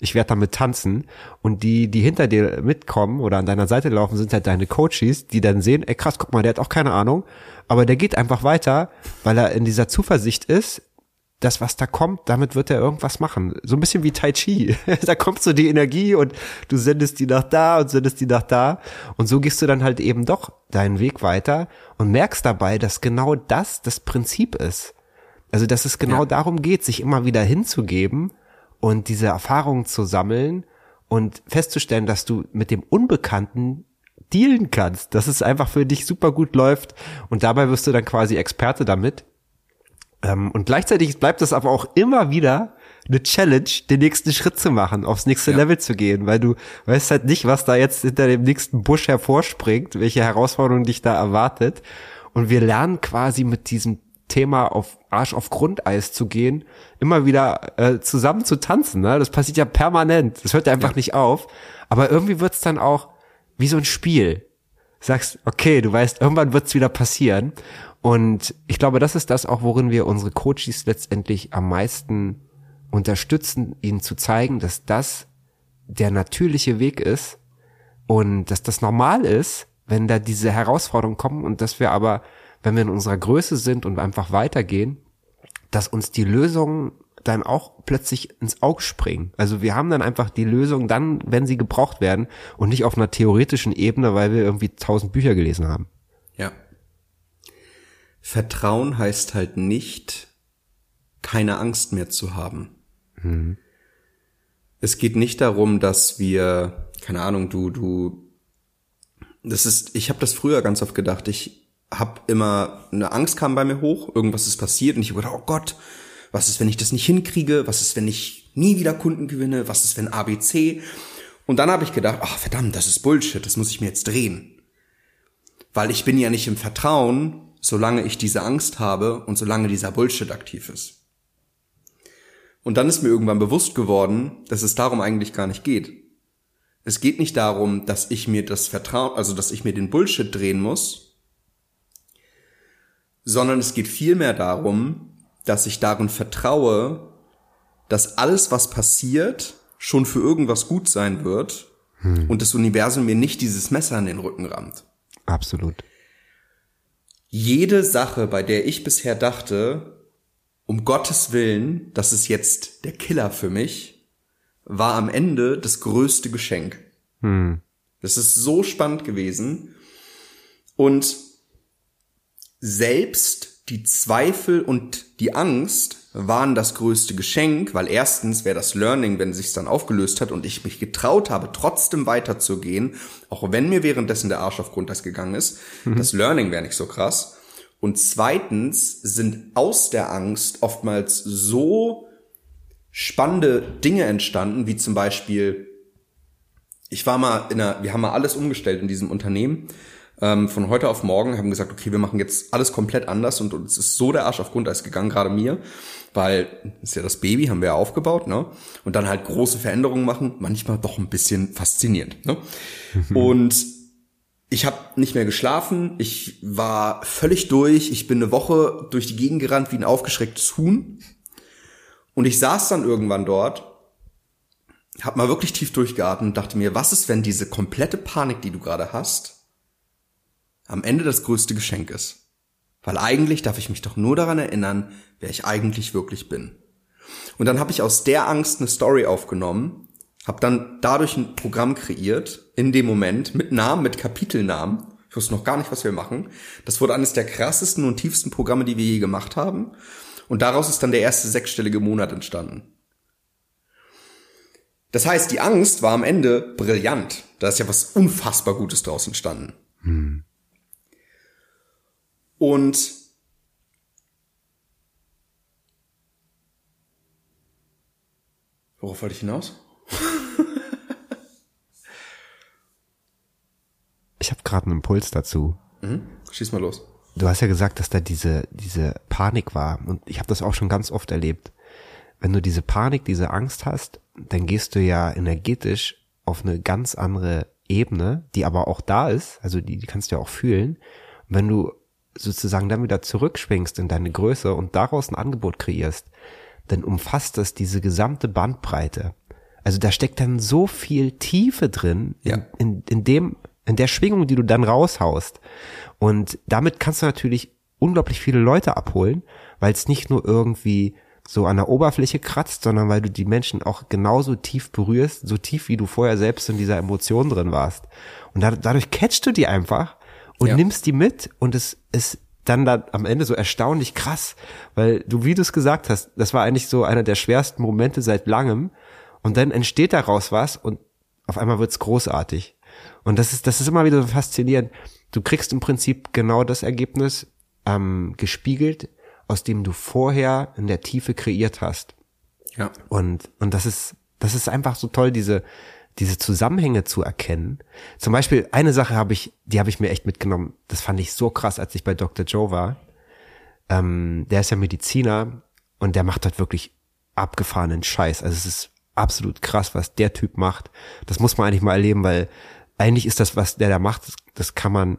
ich werde damit tanzen und die, die hinter dir mitkommen oder an deiner Seite laufen, sind halt deine Coaches, die dann sehen, ey krass, guck mal, der hat auch keine Ahnung, aber der geht einfach weiter, weil er in dieser Zuversicht ist, das, was da kommt, damit wird er irgendwas machen. So ein bisschen wie Tai Chi. <laughs> da kommt so die Energie und du sendest die nach da und sendest die nach da. Und so gehst du dann halt eben doch deinen Weg weiter und merkst dabei, dass genau das das Prinzip ist Also, dass es genau Ja. darum geht, sich immer wieder hinzugeben und diese Erfahrungen zu sammeln und festzustellen, dass du mit dem Unbekannten dealen kannst, dass es einfach für dich super gut läuft und dabei wirst du dann quasi Experte damit. Ähm, und gleichzeitig bleibt es aber auch immer wieder eine Challenge, den nächsten Schritt zu machen, aufs nächste Ja. Level zu gehen, weil du weißt halt nicht, was da jetzt hinter dem nächsten Busch hervorspringt, welche Herausforderung dich da erwartet. Und wir lernen quasi mit diesem Thema auf Arsch auf Grundeis zu gehen, immer wieder äh, zusammen zu tanzen. Ne? Das passiert ja permanent. Das hört ja einfach Ja. nicht auf. Aber irgendwie wird's dann auch wie so ein Spiel. Sagst, okay, du weißt, irgendwann wird's wieder passieren. Und ich glaube, das ist das auch, worin wir unsere Coaches letztendlich am meisten unterstützen, ihnen zu zeigen, dass das der natürliche Weg ist und dass das normal ist, wenn da diese Herausforderungen kommen und dass wir aber, wenn wir in unserer Größe sind und einfach weitergehen, dass uns die Lösungen dann auch plötzlich ins Auge springen. Also wir haben dann einfach die Lösung dann, wenn sie gebraucht werden und nicht auf einer theoretischen Ebene, weil wir irgendwie tausend Bücher gelesen haben. Ja. Vertrauen heißt halt nicht, keine Angst mehr zu haben. Es geht nicht darum, dass wir, keine Ahnung, du, du, das ist, ich habe das früher ganz oft gedacht, ich habe immer, eine Angst kam bei mir hoch, irgendwas ist passiert und ich habe gedacht, oh Gott, was ist, wenn ich das nicht hinkriege, was ist, wenn ich nie wieder Kunden gewinne, was ist, wenn ABC und dann habe ich gedacht, ach verdammt, das ist Bullshit, das muss ich mir jetzt drehen. Weil ich bin ja nicht im Vertrauen, solange ich diese Angst habe und solange dieser Bullshit aktiv ist. Und dann ist mir irgendwann bewusst geworden, dass es darum eigentlich gar nicht geht. Es geht nicht darum, dass ich mir das Vertrauen, also dass ich mir den Bullshit drehen muss, sondern es geht vielmehr darum, dass ich darin vertraue, dass alles, was passiert, schon für irgendwas gut sein wird und das Universum mir nicht dieses Messer in den Rücken rammt. Absolut. Jede Sache, bei der ich bisher dachte, um Gottes Willen, das ist jetzt der Killer für mich, war am Ende das größte Geschenk. Das ist so spannend gewesen. Und selbst die Zweifel und die Angst waren das größte Geschenk, weil erstens wäre das Learning, wenn sich's dann aufgelöst hat und ich mich getraut habe, trotzdem weiterzugehen, auch wenn mir währenddessen der Arsch auf Grundeis gegangen ist, das Learning wäre nicht so krass. Und zweitens sind aus der Angst oftmals so spannende Dinge entstanden, wie zum Beispiel, ich war mal in einer, wir haben mal alles umgestellt in diesem Unternehmen, ähm, von heute auf morgen, haben gesagt, okay, wir machen jetzt alles komplett anders und uns ist so der Arsch auf Grundeis gegangen, gerade mir, weil ist ja das Baby, haben wir ja aufgebaut, ne? Und dann halt große Veränderungen machen, manchmal doch ein bisschen faszinierend, ne? Und ich habe nicht mehr geschlafen, ich war völlig durch, ich bin eine Woche durch die Gegend gerannt wie ein aufgeschrecktes Huhn. Und ich saß dann irgendwann dort, hab mal wirklich tief durchgeatmet und dachte mir, was ist, wenn diese komplette Panik, die du gerade hast, am Ende das größte Geschenk ist? Weil eigentlich darf ich mich doch nur daran erinnern, wer ich eigentlich wirklich bin. Und dann habe ich aus der Angst eine Story aufgenommen, habe dann dadurch ein Programm kreiert, in dem Moment, mit Namen, mit Kapitelnamen. Ich wusste noch gar nicht, was wir machen. Das wurde eines der krassesten und tiefsten Programme, die wir je gemacht haben. Und daraus ist dann der erste sechsstellige Monat entstanden. Das heißt, die Angst war am Ende brillant. Da ist ja was unfassbar Gutes draus entstanden. Und worauf wollte ich hinaus? <laughs> Ich habe gerade einen Impuls dazu. Mhm. Schieß mal los. Du hast ja gesagt, dass da diese diese Panik war und ich habe das auch schon ganz oft erlebt. Wenn du diese Panik, diese Angst hast, dann gehst du ja energetisch auf eine ganz andere Ebene, die aber auch da ist, also die, die kannst du ja auch fühlen. Und wenn du sozusagen dann wieder zurückschwingst in deine Größe und daraus ein Angebot kreierst, dann umfasst das diese gesamte Bandbreite. Also da steckt dann so viel Tiefe drin Ja. in, in, in dem, in der Schwingung, die du dann raushaust. Und damit kannst du natürlich unglaublich viele Leute abholen, weil es nicht nur irgendwie so an der Oberfläche kratzt, sondern weil du die Menschen auch genauso tief berührst, so tief wie du vorher selbst in dieser Emotion drin warst. Und da, dadurch catchst du die einfach und Ja. nimmst die mit und es, es, dann da am Ende so erstaunlich krass, weil du, wie du es gesagt hast, das war eigentlich so einer der schwersten Momente seit langem. Und dann entsteht daraus was und auf einmal wird's großartig. Und das ist, das ist immer wieder so faszinierend. Du kriegst im Prinzip genau das Ergebnis ähm, gespiegelt, aus dem du vorher in der Tiefe kreiert hast. Ja. Und, und das ist, das ist einfach so toll, diese, diese Zusammenhänge zu erkennen. Zum Beispiel eine Sache habe ich, die habe ich mir echt mitgenommen. Das fand ich so krass, als ich bei Dr. Joe war. Ähm, der ist ja Mediziner und der macht halt wirklich abgefahrenen Scheiß. Also es ist absolut krass, was der Typ macht. Das muss man eigentlich mal erleben, weil eigentlich ist das, was der da macht, das, das kann man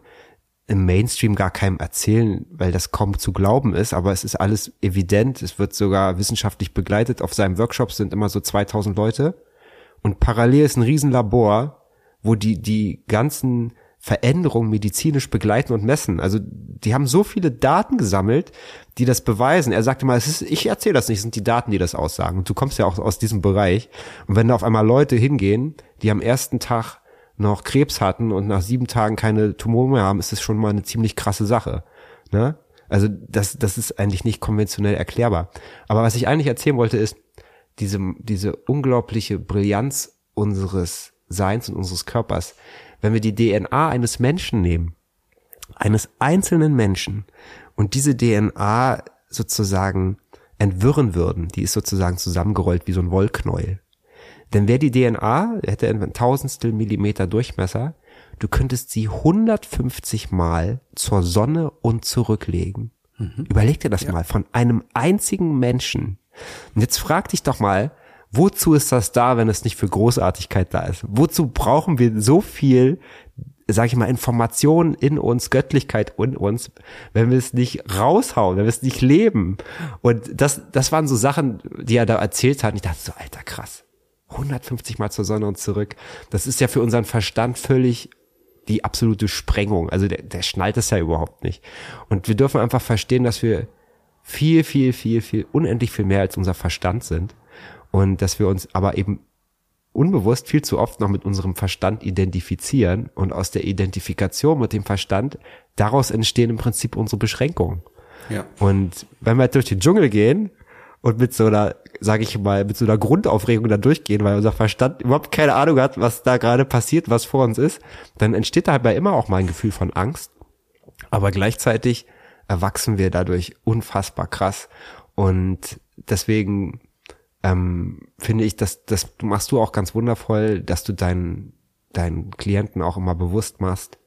im Mainstream gar keinem erzählen, weil das kaum zu glauben ist, aber es ist alles evident. Es wird sogar wissenschaftlich begleitet. Auf seinem Workshop sind immer so 2000 Leute und parallel ist ein Riesenlabor, wo die, die ganzen Veränderungen medizinisch begleiten und messen. Also die haben so viele Daten gesammelt, die das beweisen. Er sagte mal, es ist, ich erzähle das nicht, es sind die Daten, die das aussagen. Und du kommst ja auch aus diesem Bereich. Und wenn da auf einmal Leute hingehen, die am ersten Tag noch Krebs hatten und nach sieben Tagen keine Tumore mehr haben, ist das schon mal eine ziemlich krasse Sache. Ne? Also das, das ist eigentlich nicht konventionell erklärbar. Aber was ich eigentlich erzählen wollte ist, diese, diese unglaubliche Brillanz unseres Seins und unseres Körpers, wenn wir die DNA eines Menschen nehmen, eines einzelnen Menschen und diese DNA sozusagen entwirren würden, die ist sozusagen zusammengerollt wie so ein Wollknäuel. Denn wer die DNA, hätte ein Tausendstel Millimeter Durchmesser, du könntest sie 150 Mal zur Sonne und zurücklegen. Mhm. Überleg dir das ja. mal, von einem einzigen Menschen. Und jetzt frag dich doch mal, wozu ist das da, wenn es nicht für Großartigkeit da ist? Wozu brauchen wir so viel, sag ich mal, Informationen in uns, Göttlichkeit in uns, wenn wir es nicht raushauen, wenn wir es nicht leben? Und das, das waren so Sachen, die er da erzählt hat. Und ich dachte so, alter, krass. 150 Mal zur Sonne und zurück. Das ist ja für unseren Verstand völlig die absolute Sprengung. Also der, der schnallt es ja überhaupt nicht. Und wir dürfen einfach verstehen, dass wir viel, viel, viel, viel, unendlich viel mehr als unser Verstand sind. Und dass wir uns aber eben unbewusst viel zu oft noch mit unserem Verstand identifizieren und aus der Identifikation mit dem Verstand, daraus entstehen im Prinzip unsere Beschränkungen. Ja. Und wenn wir durch den Dschungel gehen und mit so einer, sage ich mal, mit so einer Grundaufregung da durchgehen, weil unser Verstand überhaupt keine Ahnung hat, was da gerade passiert, was vor uns ist, dann entsteht da halt immer auch mal ein Gefühl von Angst. Aber gleichzeitig erwachsen wir dadurch unfassbar krass. Und deswegen ähm, finde ich, dass das machst du auch ganz wundervoll, dass du deinen deinen Klienten auch immer bewusst machst,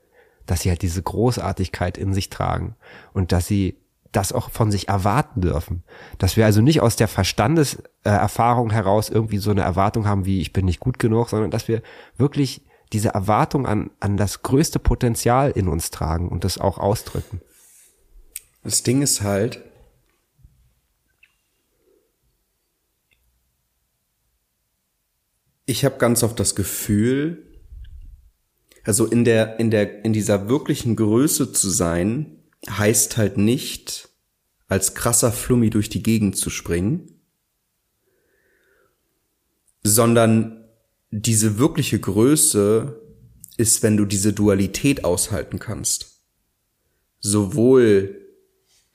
dass sie halt diese Großartigkeit in sich tragen und dass sie das auch von sich erwarten dürfen. Dass wir also nicht aus der Verstandeserfahrung heraus irgendwie so eine Erwartung haben, wie ich bin nicht gut genug, sondern dass wir wirklich diese Erwartung an, an das größte Potenzial in uns tragen und das auch ausdrücken. Das Ding ist halt, ich habe ganz oft das Gefühl, also in der in der in dieser wirklichen Größe zu sein, heißt halt nicht, als krasser Flummi durch die Gegend zu springen, sondern diese wirkliche Größe ist, wenn du diese Dualität aushalten kannst. Sowohl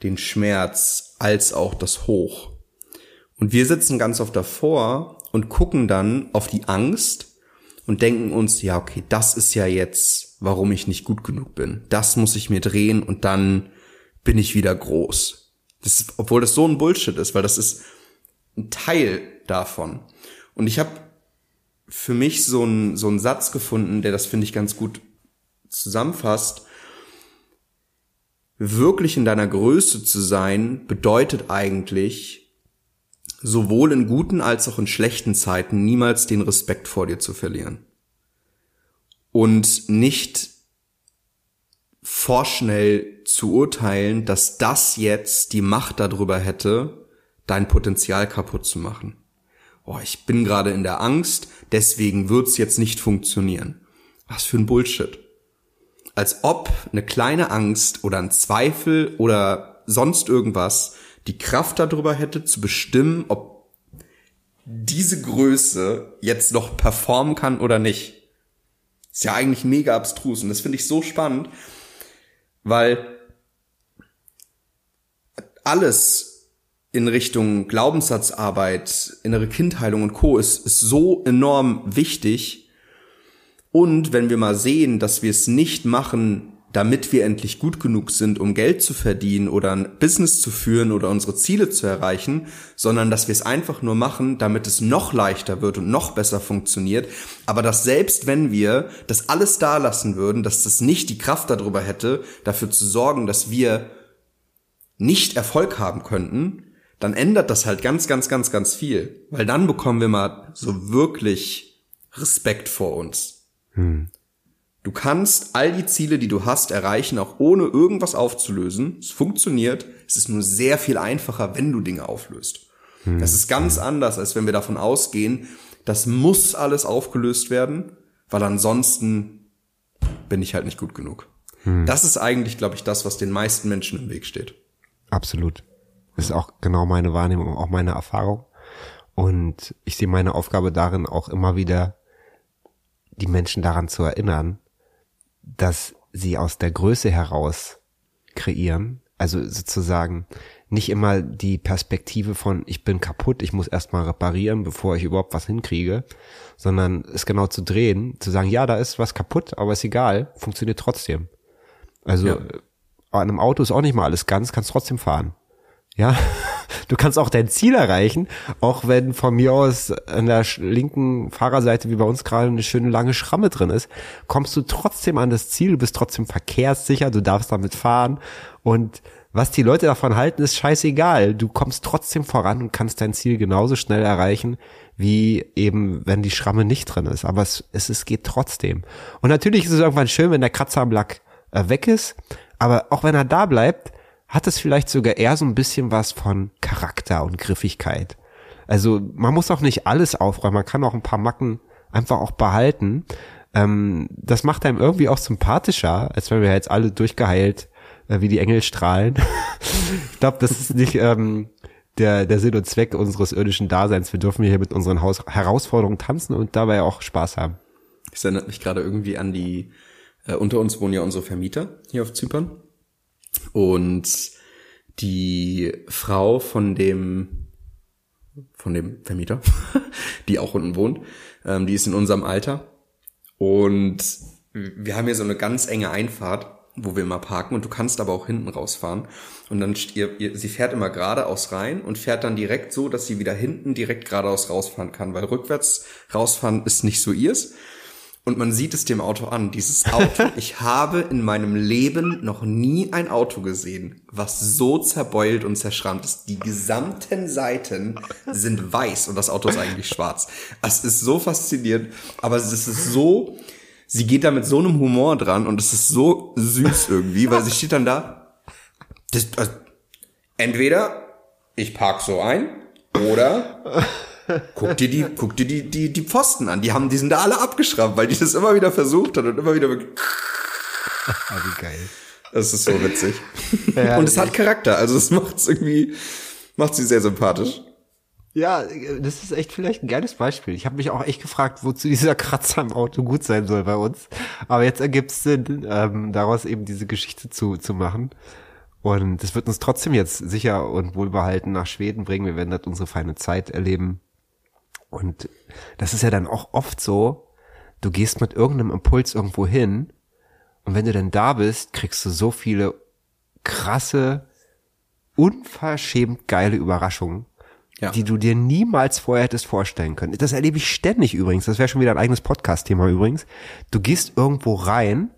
den Schmerz als auch das Hoch. Und wir sitzen ganz oft davor und gucken dann auf die Angst und denken uns, ja, okay, das ist ja jetzt, warum ich nicht gut genug bin. Das muss ich mir drehen und dann bin ich wieder groß. Das obwohl das so ein Bullshit ist, weil das ist ein Teil davon. Und ich habe für mich so einen so einen Satz gefunden, der das finde ich ganz gut zusammenfasst. Wirklich in deiner Größe zu sein, bedeutet eigentlich, sowohl in guten als auch in schlechten Zeiten niemals den Respekt vor dir zu verlieren. Und nicht vorschnell zu urteilen, dass das jetzt die Macht darüber hätte, dein Potenzial kaputt zu machen. Oh, ich bin gerade in der Angst, deswegen wird's jetzt nicht funktionieren. Was für ein Bullshit. Als ob eine kleine Angst oder ein Zweifel oder sonst irgendwas die Kraft darüber hätte zu bestimmen, ob diese Größe jetzt noch performen kann oder nicht. Ist ja eigentlich mega abstrus und das finde ich so spannend, weil alles in Richtung Glaubenssatzarbeit, innere Kindheilung und Co. ist, ist so enorm wichtig. Und wenn wir mal sehen, dass wir es nicht machen, damit wir endlich gut genug sind, um Geld zu verdienen oder ein Business zu führen oder unsere Ziele zu erreichen, sondern dass wir es einfach nur machen, damit es noch leichter wird und noch besser funktioniert. Aber dass selbst wenn wir das alles da lassen würden, dass das nicht die Kraft darüber hätte, dafür zu sorgen, dass wir nicht Erfolg haben könnten, dann ändert das halt ganz, ganz, ganz, ganz viel. Weil dann bekommen wir mal so wirklich Respekt vor uns. Hm. Du kannst all die Ziele, die du hast, erreichen, auch ohne irgendwas aufzulösen. Es funktioniert. Es ist nur sehr viel einfacher, wenn du Dinge auflöst. Hm. Das ist ganz anders, als wenn wir davon ausgehen, das muss alles aufgelöst werden, weil ansonsten bin ich halt nicht gut genug. Hm. Das ist eigentlich, glaube ich, das, was den meisten Menschen im Weg steht. Absolut. Das ist auch genau meine Wahrnehmung, auch meine Erfahrung. Und ich sehe meine Aufgabe darin auch immer wieder, die Menschen daran zu erinnern, dass sie aus der Größe heraus kreieren. Also sozusagen nicht immer die Perspektive von ich bin kaputt, ich muss erstmal reparieren, bevor ich überhaupt was hinkriege, sondern es genau zu drehen, zu sagen, ja, da ist was kaputt, aber ist egal, funktioniert trotzdem. Also ja. an einem Auto ist auch nicht mal alles ganz, kannst trotzdem fahren. Ja, du kannst auch dein Ziel erreichen, auch wenn von mir aus an der linken Fahrerseite wie bei uns gerade eine schöne lange Schramme drin ist, kommst du trotzdem an das Ziel, du bist trotzdem verkehrssicher, du darfst damit fahren und was die Leute davon halten, ist scheißegal. Du kommst trotzdem voran und kannst dein Ziel genauso schnell erreichen, wie eben, wenn die Schramme nicht drin ist. Aber es, es, es geht trotzdem. Und natürlich ist es irgendwann schön, wenn der Kratzer am Lack äh, weg ist. Aber auch wenn er da bleibt, hat es vielleicht sogar eher so ein bisschen was von Charakter und Griffigkeit. Also man muss auch nicht alles aufräumen, man kann auch ein paar Macken einfach auch behalten. Ähm, das macht einem irgendwie auch sympathischer, als wenn wir jetzt alle durchgeheilt äh, wie die Engel strahlen. <laughs> ich glaube, das ist nicht ähm, der, der Sinn und Zweck unseres irdischen Daseins. Wir dürfen hier mit unseren Haus Herausforderungen tanzen und dabei auch Spaß haben. Das erinnert mich gerade irgendwie an die, äh, unter uns wohnen ja unsere Vermieter hier auf Zypern. Und die Frau von dem von dem Vermieter, <laughs> die auch unten wohnt, ähm, die ist in unserem Alter. Und wir haben hier so eine ganz enge Einfahrt, wo wir immer parken und du kannst aber auch hinten rausfahren. Und dann, ihr, ihr, sie fährt immer geradeaus rein und fährt dann direkt so, dass sie wieder hinten direkt geradeaus rausfahren kann, weil rückwärts rausfahren ist nicht so ihrs. Und man sieht es dem Auto an. Dieses Auto, <laughs> ich habe in meinem Leben noch nie ein Auto gesehen, was so zerbeult und zerschrammt ist. Die gesamten Seiten sind weiß und das Auto ist eigentlich <laughs> schwarz. Es ist so faszinierend, aber es ist so, sie geht da mit so einem Humor dran und es ist so süß irgendwie, weil sie steht dann da. Das, also, entweder ich park so ein oder guck dir die, guck dir die, die, die Pfosten an. Die haben, die sind da alle abgeschraubt, weil die das immer wieder versucht hat und immer wieder. <laughs> ah, wie geil. Das ist so witzig. Ja, und es hat Charakter, also es macht irgendwie, macht sie sehr sympathisch. Ja, das ist echt vielleicht ein geiles Beispiel. Ich habe mich auch echt gefragt, wozu dieser Kratzer im Auto gut sein soll bei uns. Aber jetzt ergibt es Sinn, ähm, daraus eben diese Geschichte zu, zu machen. Und es wird uns trotzdem jetzt sicher und wohlbehalten nach Schweden bringen. Wir werden dort unsere feine Zeit erleben. Und das ist ja dann auch oft so, du gehst mit irgendeinem Impuls irgendwo hin und wenn du dann da bist, kriegst du so viele krasse, unverschämt geile Überraschungen, ja. die du dir niemals vorher hättest vorstellen können. Das erlebe ich ständig übrigens. Das wäre schon wieder ein eigenes Podcast-Thema übrigens. Du gehst irgendwo rein,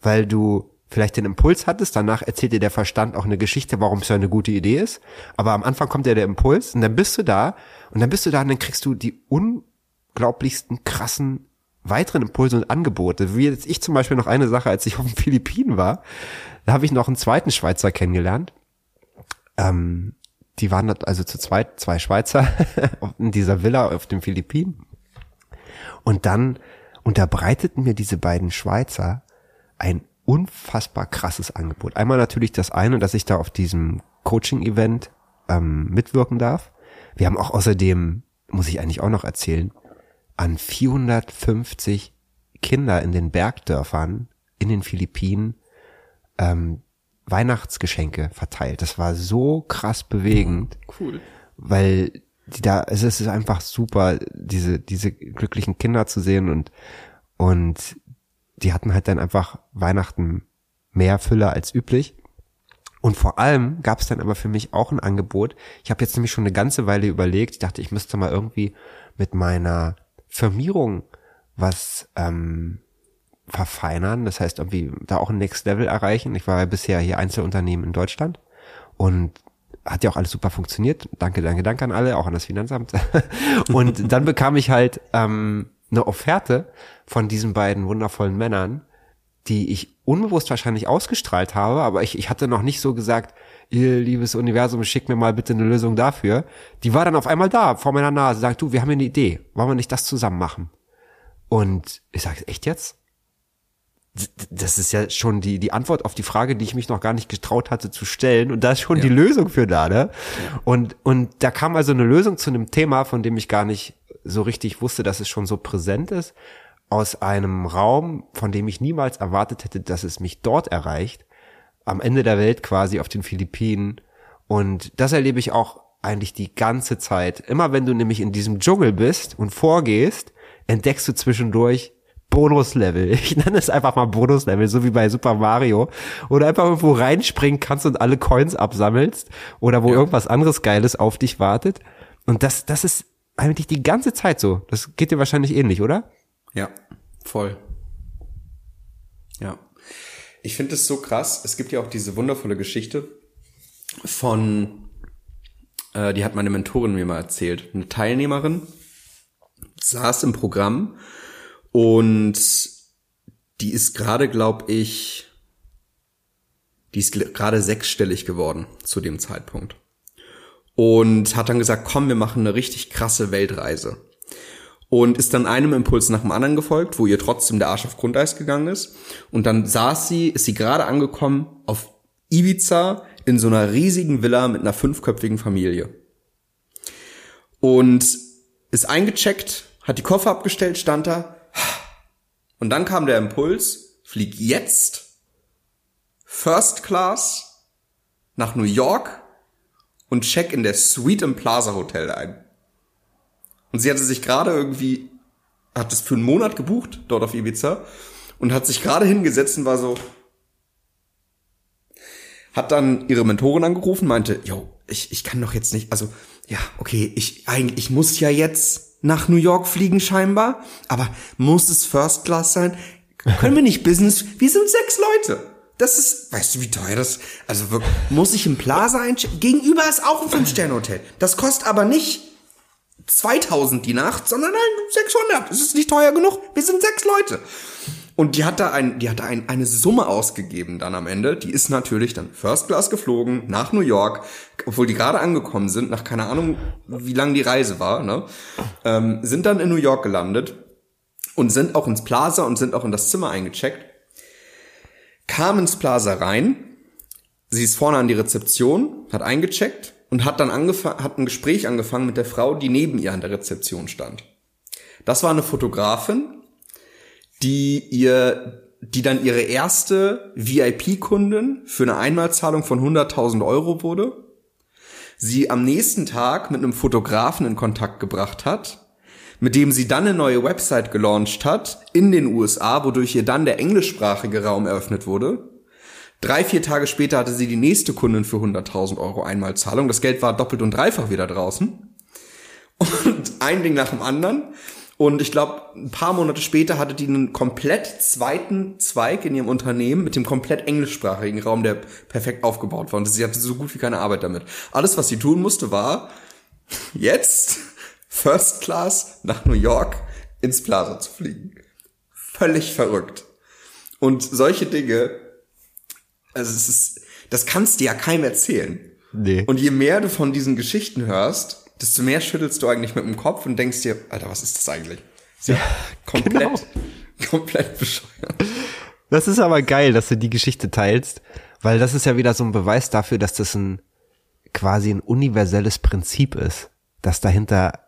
weil du vielleicht den Impuls hattest, danach erzählt dir der Verstand auch eine Geschichte, warum es ja eine gute Idee ist. Aber am Anfang kommt ja der Impuls und dann bist du da und dann bist du da und dann kriegst du die unglaublichsten, krassen weiteren Impulse und Angebote. Wie jetzt ich zum Beispiel noch eine Sache, als ich auf den <laughs> Philippinen war, da habe ich noch einen zweiten Schweizer kennengelernt. Ähm, die waren also zu zweit, zwei Schweizer <laughs> in dieser Villa auf den Philippinen. Und dann unterbreiteten mir diese beiden Schweizer ein unfassbar krasses Angebot. Einmal natürlich das eine, dass ich da auf diesem Coaching-Event ähm, mitwirken darf. Wir haben auch außerdem, muss ich eigentlich auch noch erzählen, an 450 Kinder in den Bergdörfern in den Philippinen ähm, Weihnachtsgeschenke verteilt. Das war so krass bewegend. Cool. Weil die da, es ist einfach super, diese, diese glücklichen Kinder zu sehen und, und die hatten halt dann einfach Weihnachten mehr Fülle als üblich. Und vor allem gab es dann aber für mich auch ein Angebot. Ich habe jetzt nämlich schon eine ganze Weile überlegt. Ich dachte, ich müsste mal irgendwie mit meiner Firmierung was ähm, verfeinern. Das heißt, irgendwie da auch ein Next Level erreichen. Ich war ja bisher hier Einzelunternehmen in Deutschland und hat ja auch alles super funktioniert. Danke, danke, danke an alle, auch an das Finanzamt. <laughs> und dann bekam ich halt ähm, eine Offerte von diesen beiden wundervollen Männern, die ich unbewusst wahrscheinlich ausgestrahlt habe, aber ich, ich hatte noch nicht so gesagt, ihr liebes Universum, schick mir mal bitte eine Lösung dafür. Die war dann auf einmal da, vor meiner Nase, sagt, du, wir haben hier eine Idee, wollen wir nicht das zusammen machen? Und ich sage, echt jetzt? Das ist ja schon die, die Antwort auf die Frage, die ich mich noch gar nicht getraut hatte zu stellen. Und da ist schon ja. die Lösung für da, ne? Und, und da kam also eine Lösung zu einem Thema, von dem ich gar nicht so richtig wusste, dass es schon so präsent ist aus einem Raum, von dem ich niemals erwartet hätte, dass es mich dort erreicht, am Ende der Welt quasi auf den Philippinen. Und das erlebe ich auch eigentlich die ganze Zeit. Immer wenn du nämlich in diesem Dschungel bist und vorgehst, entdeckst du zwischendurch Bonuslevel. <laughs> Ich nenne es einfach mal Bonuslevel, so wie bei Super Mario. Oder einfach irgendwo reinspringen kannst und alle Coins absammelst. Oder wo ja. irgendwas anderes Geiles auf dich wartet. Und das, das ist eigentlich die ganze Zeit so. Das geht dir wahrscheinlich ähnlich, oder? Ja, voll. Ja. Ich finde es so krass. Es gibt ja auch diese wundervolle Geschichte von, äh, die hat meine Mentorin mir mal erzählt. Eine Teilnehmerin saß im Programm und die ist gerade, glaube ich, die ist gerade sechsstellig geworden zu dem Zeitpunkt. Und hat dann gesagt, komm, wir machen eine richtig krasse Weltreise und ist dann einem Impuls nach dem anderen gefolgt, wo ihr trotzdem der Arsch auf Grundeis gegangen ist. Und dann saß sie, ist sie gerade angekommen auf Ibiza in so einer riesigen Villa mit einer fünfköpfigen Familie. Und ist eingecheckt, hat die Koffer abgestellt, stand da. Und dann kam der Impuls, flieg jetzt First Class nach New York und check in der Suite im Plaza Hotel ein. Und sie hatte sich gerade irgendwie, hat es für einen Monat gebucht, dort auf Ibiza, und hat sich gerade hingesetzt und war so, hat dann ihre Mentorin angerufen, meinte, yo, ich, ich kann doch jetzt nicht, also, ja, okay, ich, eigentlich, ich muss ja jetzt nach New York fliegen scheinbar, aber muss es First Class sein? Können wir nicht Business? Wir sind sechs Leute. Das ist, weißt du, wie teuer das, also wirklich, muss ich im Plaza einchecken? Gegenüber ist auch ein Fünf-Sterne-Hotel. Das kostet aber nicht 2000 die Nacht, sondern halt 600. Es ist nicht teuer genug. Wir sind sechs Leute. Und die hat da ein, die hat da ein, eine Summe ausgegeben dann am Ende. Die ist natürlich dann First Class geflogen nach New York, obwohl die gerade angekommen sind, nach keine Ahnung, wie lang die Reise war, ne? Ähm, sind dann in New York gelandet und sind auch ins Plaza und sind auch in das Zimmer eingecheckt. Kam ins Plaza rein. Sie ist vorne an die Rezeption, hat eingecheckt und hat dann angefangen, hat ein Gespräch angefangen mit der Frau, die neben ihr an der Rezeption stand. Das war eine Fotografin, die ihr, die dann ihre erste VIP-Kundin für eine Einmalzahlung von 100.000 Euro wurde. Sie am nächsten Tag mit einem Fotografen in Kontakt gebracht hat, mit dem sie dann eine neue Website gelauncht hat in den USA, wodurch ihr dann der englischsprachige Raum eröffnet wurde. Drei, vier Tage später hatte sie die nächste Kundin für 100.000 Euro Einmalzahlung. Das Geld war doppelt und dreifach wieder draußen. Und ein Ding nach dem anderen. Und ich glaube, ein paar Monate später hatte die einen komplett zweiten Zweig in ihrem Unternehmen mit dem komplett englischsprachigen Raum, der perfekt aufgebaut war. Und sie hatte so gut wie keine Arbeit damit. Alles, was sie tun musste, war jetzt First Class nach New York ins Plaza zu fliegen. Völlig verrückt. Und solche Dinge also es ist, das kannst du ja keinem erzählen. Nee. Und je mehr du von diesen Geschichten hörst, desto mehr schüttelst du eigentlich mit dem Kopf und denkst dir, Alter, was ist das eigentlich? Ist ja, ja komplett, genau. <laughs> komplett bescheuert. Das ist aber geil, dass du die Geschichte teilst, weil das ist ja wieder so ein Beweis dafür, dass das ein quasi ein universelles Prinzip ist, dass dahinter,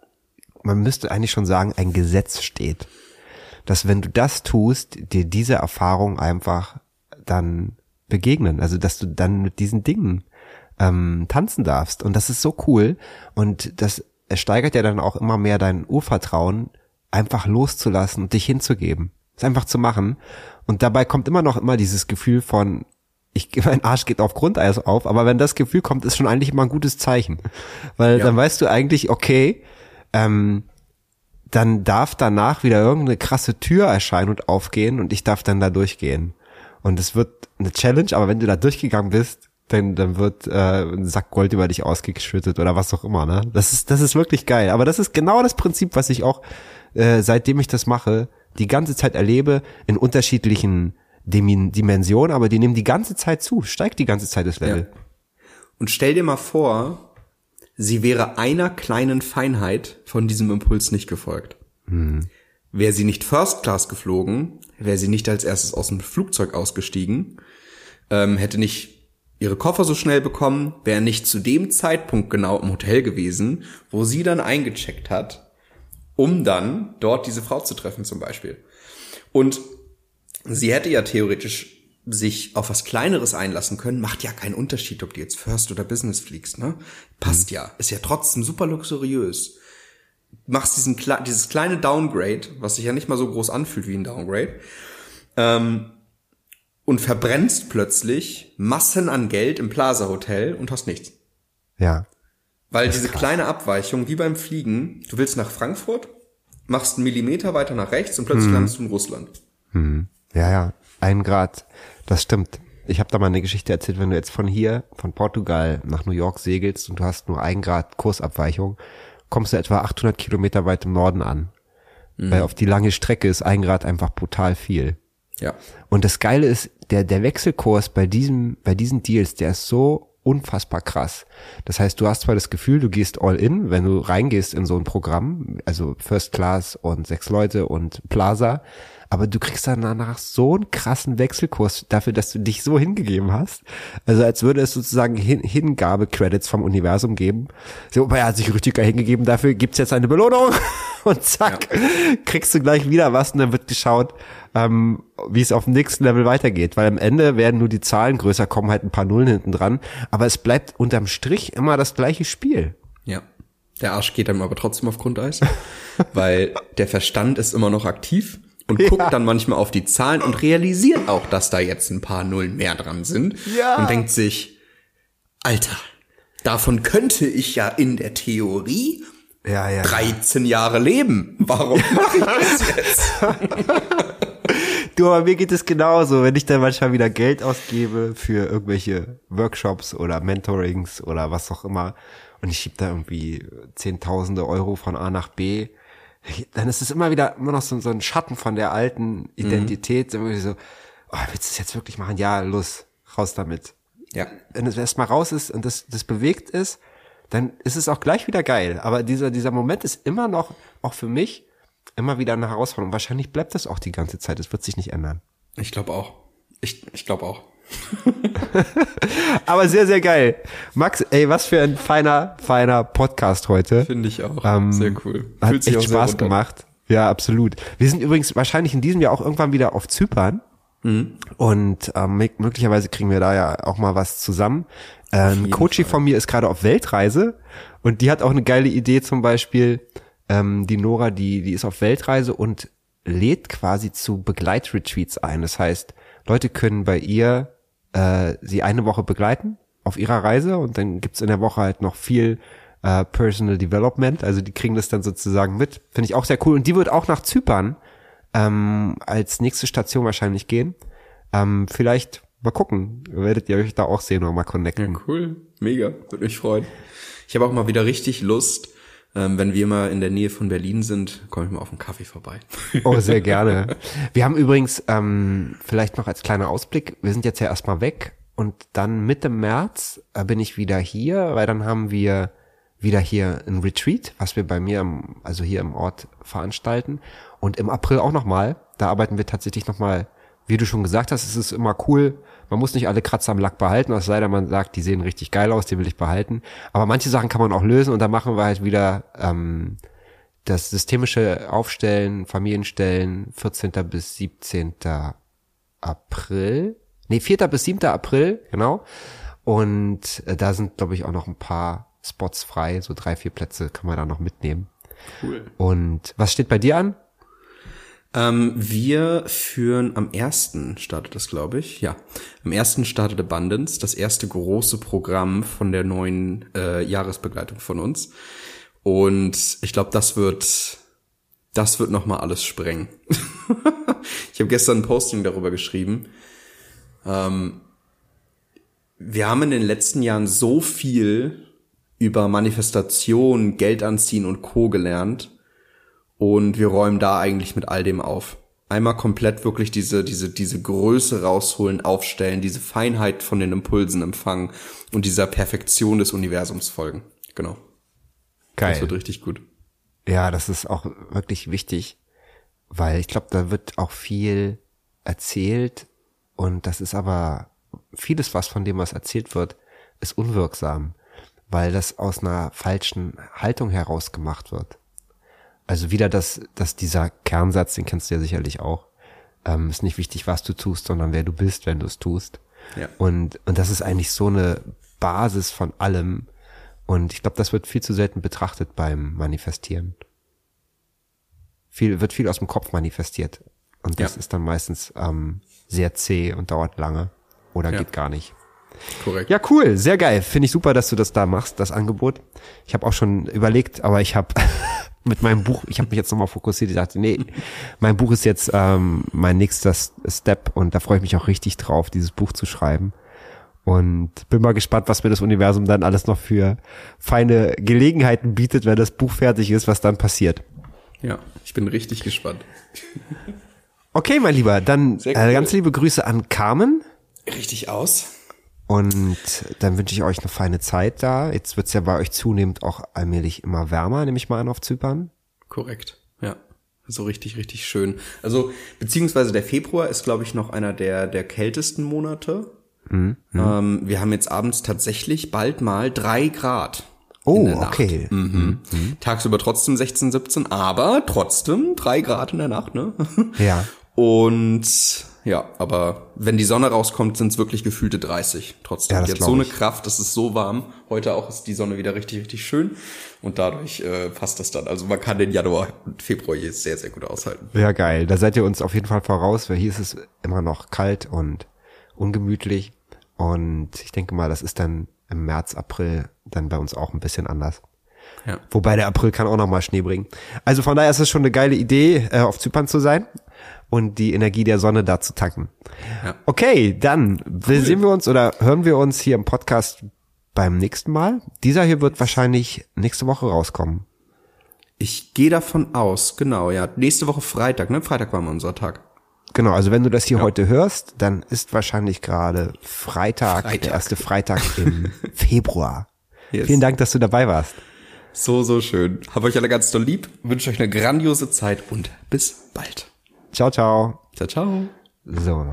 man müsste eigentlich schon sagen, ein Gesetz steht. Dass wenn du das tust, dir diese Erfahrung einfach dann begegnen. Also dass du dann mit diesen Dingen ähm, tanzen darfst. Und das ist so cool. Und das steigert ja dann auch immer mehr dein Urvertrauen, einfach loszulassen und dich hinzugeben. Es einfach zu machen. Und dabei kommt immer noch immer dieses Gefühl von, ich, <laughs> mein Arsch geht auf Grundeis auf, aber wenn das Gefühl kommt, ist schon eigentlich immer ein gutes Zeichen. Weil ja. dann weißt du eigentlich, okay, ähm, dann darf danach wieder irgendeine krasse Tür erscheinen und aufgehen und ich darf dann da durchgehen. Und es wird eine Challenge, aber wenn du da durchgegangen bist, dann, dann wird äh, ein Sack Gold über dich ausgeschüttet oder was auch immer, ne? Das ist, das ist wirklich geil. Aber das ist genau das Prinzip, was ich auch, äh, seitdem ich das mache, die ganze Zeit erlebe, in unterschiedlichen Dimensionen, aber die nehmen die ganze Zeit zu, steigt die ganze Zeit das Level. Ja. Und stell dir mal vor, sie wäre einer kleinen Feinheit von diesem Impuls nicht gefolgt. Hm. Wäre sie nicht First Class geflogen, wäre sie nicht als erstes aus dem Flugzeug ausgestiegen, ähm, hätte nicht ihre Koffer so schnell bekommen, wäre nicht zu dem Zeitpunkt genau im Hotel gewesen, wo sie dann eingecheckt hat, um dann dort diese Frau zu treffen zum Beispiel. Und sie hätte ja theoretisch sich auf was Kleineres einlassen können, macht ja keinen Unterschied, ob du jetzt First oder Business fliegst, ne? Passt mhm. ja, ist ja trotzdem super luxuriös. Machst diesen dieses kleine Downgrade, was sich ja nicht mal so groß anfühlt wie ein Downgrade, ähm, und verbrennst plötzlich Massen an Geld im Plaza Hotel und hast nichts. Ja. Weil diese krass. kleine Abweichung, wie beim Fliegen, du willst nach Frankfurt, machst einen Millimeter weiter nach rechts und plötzlich hm. landest du in Russland. Hm. Ja, ja, ein Grad. Das stimmt. Ich habe da mal eine Geschichte erzählt, wenn du jetzt von hier, von Portugal nach New York segelst und du hast nur ein Grad Kursabweichung, kommst du etwa 800 Kilometer weit im Norden an. Mhm. Weil auf die lange Strecke ist ein Grad einfach brutal viel. Ja. Und das Geile ist, der, der Wechselkurs bei diesem, bei diesen Deals, der ist so unfassbar krass. Das heißt, du hast zwar das Gefühl, du gehst all in, wenn du reingehst in so ein Programm, also First Class und sechs Leute und Plaza, aber du kriegst dann danach so einen krassen Wechselkurs dafür, dass du dich so hingegeben hast. Also als würde es sozusagen Hin Hingabe-Credits vom Universum geben. So, er hat sich richtig hingegeben, dafür gibt's jetzt eine Belohnung <laughs> und zack, ja. kriegst du gleich wieder was und dann wird geschaut, ähm, wie es auf dem nächsten Level weitergeht. Weil am Ende werden nur die Zahlen größer, kommen halt ein paar Nullen hinten dran. Aber es bleibt unterm Strich immer das gleiche Spiel. Ja. Der Arsch geht dann aber trotzdem auf Grundeis, <laughs> weil der Verstand ist immer noch aktiv und ja. guckt dann manchmal auf die Zahlen und realisiert auch, dass da jetzt ein paar Nullen mehr dran sind ja. und denkt sich, Alter, davon könnte ich ja in der Theorie ja, ja, 13 Jahre leben. Warum <laughs> mache ich das jetzt? <laughs> Du, aber mir geht es genauso, wenn ich dann manchmal wieder Geld ausgebe für irgendwelche Workshops oder Mentorings oder was auch immer und ich schieb da irgendwie Zehntausende Euro von A nach B, dann ist es immer wieder immer noch so, so ein Schatten von der alten Identität, mhm. irgendwie so, oh, willst du es jetzt wirklich machen? Ja, los, raus damit. Ja. Wenn es erstmal raus ist und das, das bewegt ist, dann ist es auch gleich wieder geil. Aber dieser, dieser Moment ist immer noch, auch für mich, immer wieder eine Herausforderung. Wahrscheinlich bleibt das auch die ganze Zeit. Es wird sich nicht ändern. Ich glaube auch. Ich, ich glaube auch. <laughs> Aber sehr, sehr geil. Max, ey, was für ein feiner, feiner Podcast heute. Finde ich auch. Ähm, sehr cool. Fühlt hat echt Spaß gemacht. Ja, absolut. Wir sind übrigens wahrscheinlich in diesem Jahr auch irgendwann wieder auf Zypern. Mhm. Und ähm, möglicherweise kriegen wir da ja auch mal was zusammen. Ähm, Coachy von mir ist gerade auf Weltreise und die hat auch eine geile Idee zum Beispiel, ähm, die Nora, die, die ist auf Weltreise und lädt quasi zu Begleitretreats ein. Das heißt, Leute können bei ihr äh, sie eine Woche begleiten auf ihrer Reise und dann gibt's in der Woche halt noch viel äh, Personal Development. Also die kriegen das dann sozusagen mit. Finde ich auch sehr cool. Und die wird auch nach Zypern ähm, als nächste Station wahrscheinlich gehen. Ähm, vielleicht mal gucken. Werdet ihr euch da auch sehen oder mal connecten. Ja, cool. Mega. Würde mich freuen. Ich habe auch mal wieder richtig Lust, ähm, wenn wir mal in der Nähe von Berlin sind, komme ich mal auf einen Kaffee vorbei. <laughs> Oh, sehr gerne. Wir haben übrigens, ähm, vielleicht noch als kleiner Ausblick, wir sind jetzt ja erstmal weg und dann Mitte März äh, bin ich wieder hier, weil dann haben wir wieder hier ein Retreat, was wir bei mir, im, also hier im Ort veranstalten. Und im April auch nochmal. Da arbeiten wir tatsächlich nochmal, wie du schon gesagt hast, es ist immer cool, man muss nicht alle Kratzer am Lack behalten, es sei denn, man sagt, die sehen richtig geil aus, die will ich behalten. Aber manche Sachen kann man auch lösen und da machen wir halt wieder ähm, das systemische Aufstellen, Familienstellen, 14. bis 17. April. Nee, 4. bis 7. April, genau. Und äh, da sind, glaube ich, auch noch ein paar Spots frei. So drei, vier Plätze kann man da noch mitnehmen. Cool. Und was steht bei dir an? Ähm, wir führen am ersten startet das, glaube ich. Ja, am ersten startet Abundance, das erste große Programm von der neuen äh, Jahresbegleitung von uns. Und ich glaube, das wird, das wird noch mal alles sprengen. <laughs> ich habe gestern ein Posting darüber geschrieben. Ähm, wir haben in den letzten Jahren so viel über Manifestation, Geld anziehen und Co. gelernt und wir räumen da eigentlich mit all dem auf. Einmal komplett wirklich diese, diese, diese Größe rausholen, aufstellen, diese Feinheit von den Impulsen empfangen und dieser Perfektion des Universums folgen. Genau. Geil. Das wird richtig gut. Ja, das ist auch wirklich wichtig, weil ich glaube, da wird auch viel erzählt und das ist aber vieles, was von dem, was erzählt wird, ist unwirksam, weil das aus einer falschen Haltung heraus gemacht wird. Also wieder das, dass dieser Kernsatz, den kennst du ja sicherlich auch, ähm, ist nicht wichtig, was du tust, sondern wer du bist, wenn du es tust. Ja. Und, und das ist eigentlich so eine Basis von allem. Und ich glaube, das wird viel zu selten betrachtet beim Manifestieren. Viel, wird viel aus dem Kopf manifestiert. Und das Ja. ist dann meistens ähm, sehr zäh und dauert lange. Oder Ja. geht gar nicht. Korrekt. Ja, cool, sehr geil. Finde ich super, dass du das da machst, das Angebot. Ich habe auch schon überlegt, aber ich habe <laughs> mit meinem Buch, ich habe mich jetzt nochmal fokussiert, ich dachte, nee, mein Buch ist jetzt ähm, mein nächster Step und da freue ich mich auch richtig drauf, dieses Buch zu schreiben. Und bin mal gespannt, was mir das Universum dann alles noch für feine Gelegenheiten bietet, wenn das Buch fertig ist, was dann passiert. Ja, ich bin richtig gespannt. Okay, mein Lieber, dann äh, cool. ganz liebe Grüße an Carmen. Richtig aus. Und dann wünsche ich euch eine feine Zeit da. Jetzt wird's ja bei euch zunehmend auch allmählich immer wärmer, nehme ich mal an, auf Zypern. Korrekt, ja. So richtig, richtig schön. Also, beziehungsweise der Februar ist, glaube ich, noch einer der, der kältesten Monate. Mhm, Ähm, wir haben jetzt abends tatsächlich bald mal drei Grad. Oh, in der Nacht. okay. Mhm. Tagsüber trotzdem 16, 17, aber trotzdem drei Grad in der Nacht, ne? Ja. <laughs> Und ja, aber wenn die Sonne rauskommt, sind es wirklich gefühlte 30 trotzdem. Ja, das glaub so eine ich. Kraft, es ist so warm. Heute auch ist die Sonne wieder richtig, richtig schön. Und dadurch äh, passt das dann. Also man kann den Januar und Februar jetzt sehr, sehr gut aushalten. Ja, geil. Da seid ihr uns auf jeden Fall voraus, weil hier ist es immer noch kalt und ungemütlich. Und ich denke mal, das ist dann im März, April dann bei uns auch ein bisschen anders. Ja. Wobei der April kann auch noch mal Schnee bringen. Also von daher ist es schon eine geile Idee, äh, auf Zypern zu sein und die Energie der Sonne da zu tanken. Ja. Okay, dann sehen wir uns oder hören wir uns hier im Podcast beim nächsten Mal. Dieser hier wird wahrscheinlich nächste Woche rauskommen. Ich gehe davon aus, genau, ja. Nächste Woche Freitag, ne? Freitag war mal unser Tag. Genau, also wenn du das hier heute hörst, dann ist wahrscheinlich gerade Freitag, Freitag. der erste Freitag im <laughs> Februar. Yes. Vielen Dank, dass du dabei warst. So, so schön. Hab euch alle ganz doll lieb, wünsche euch eine grandiose Zeit und bis bald. Ciao, ciao. Ciao, ciao. So.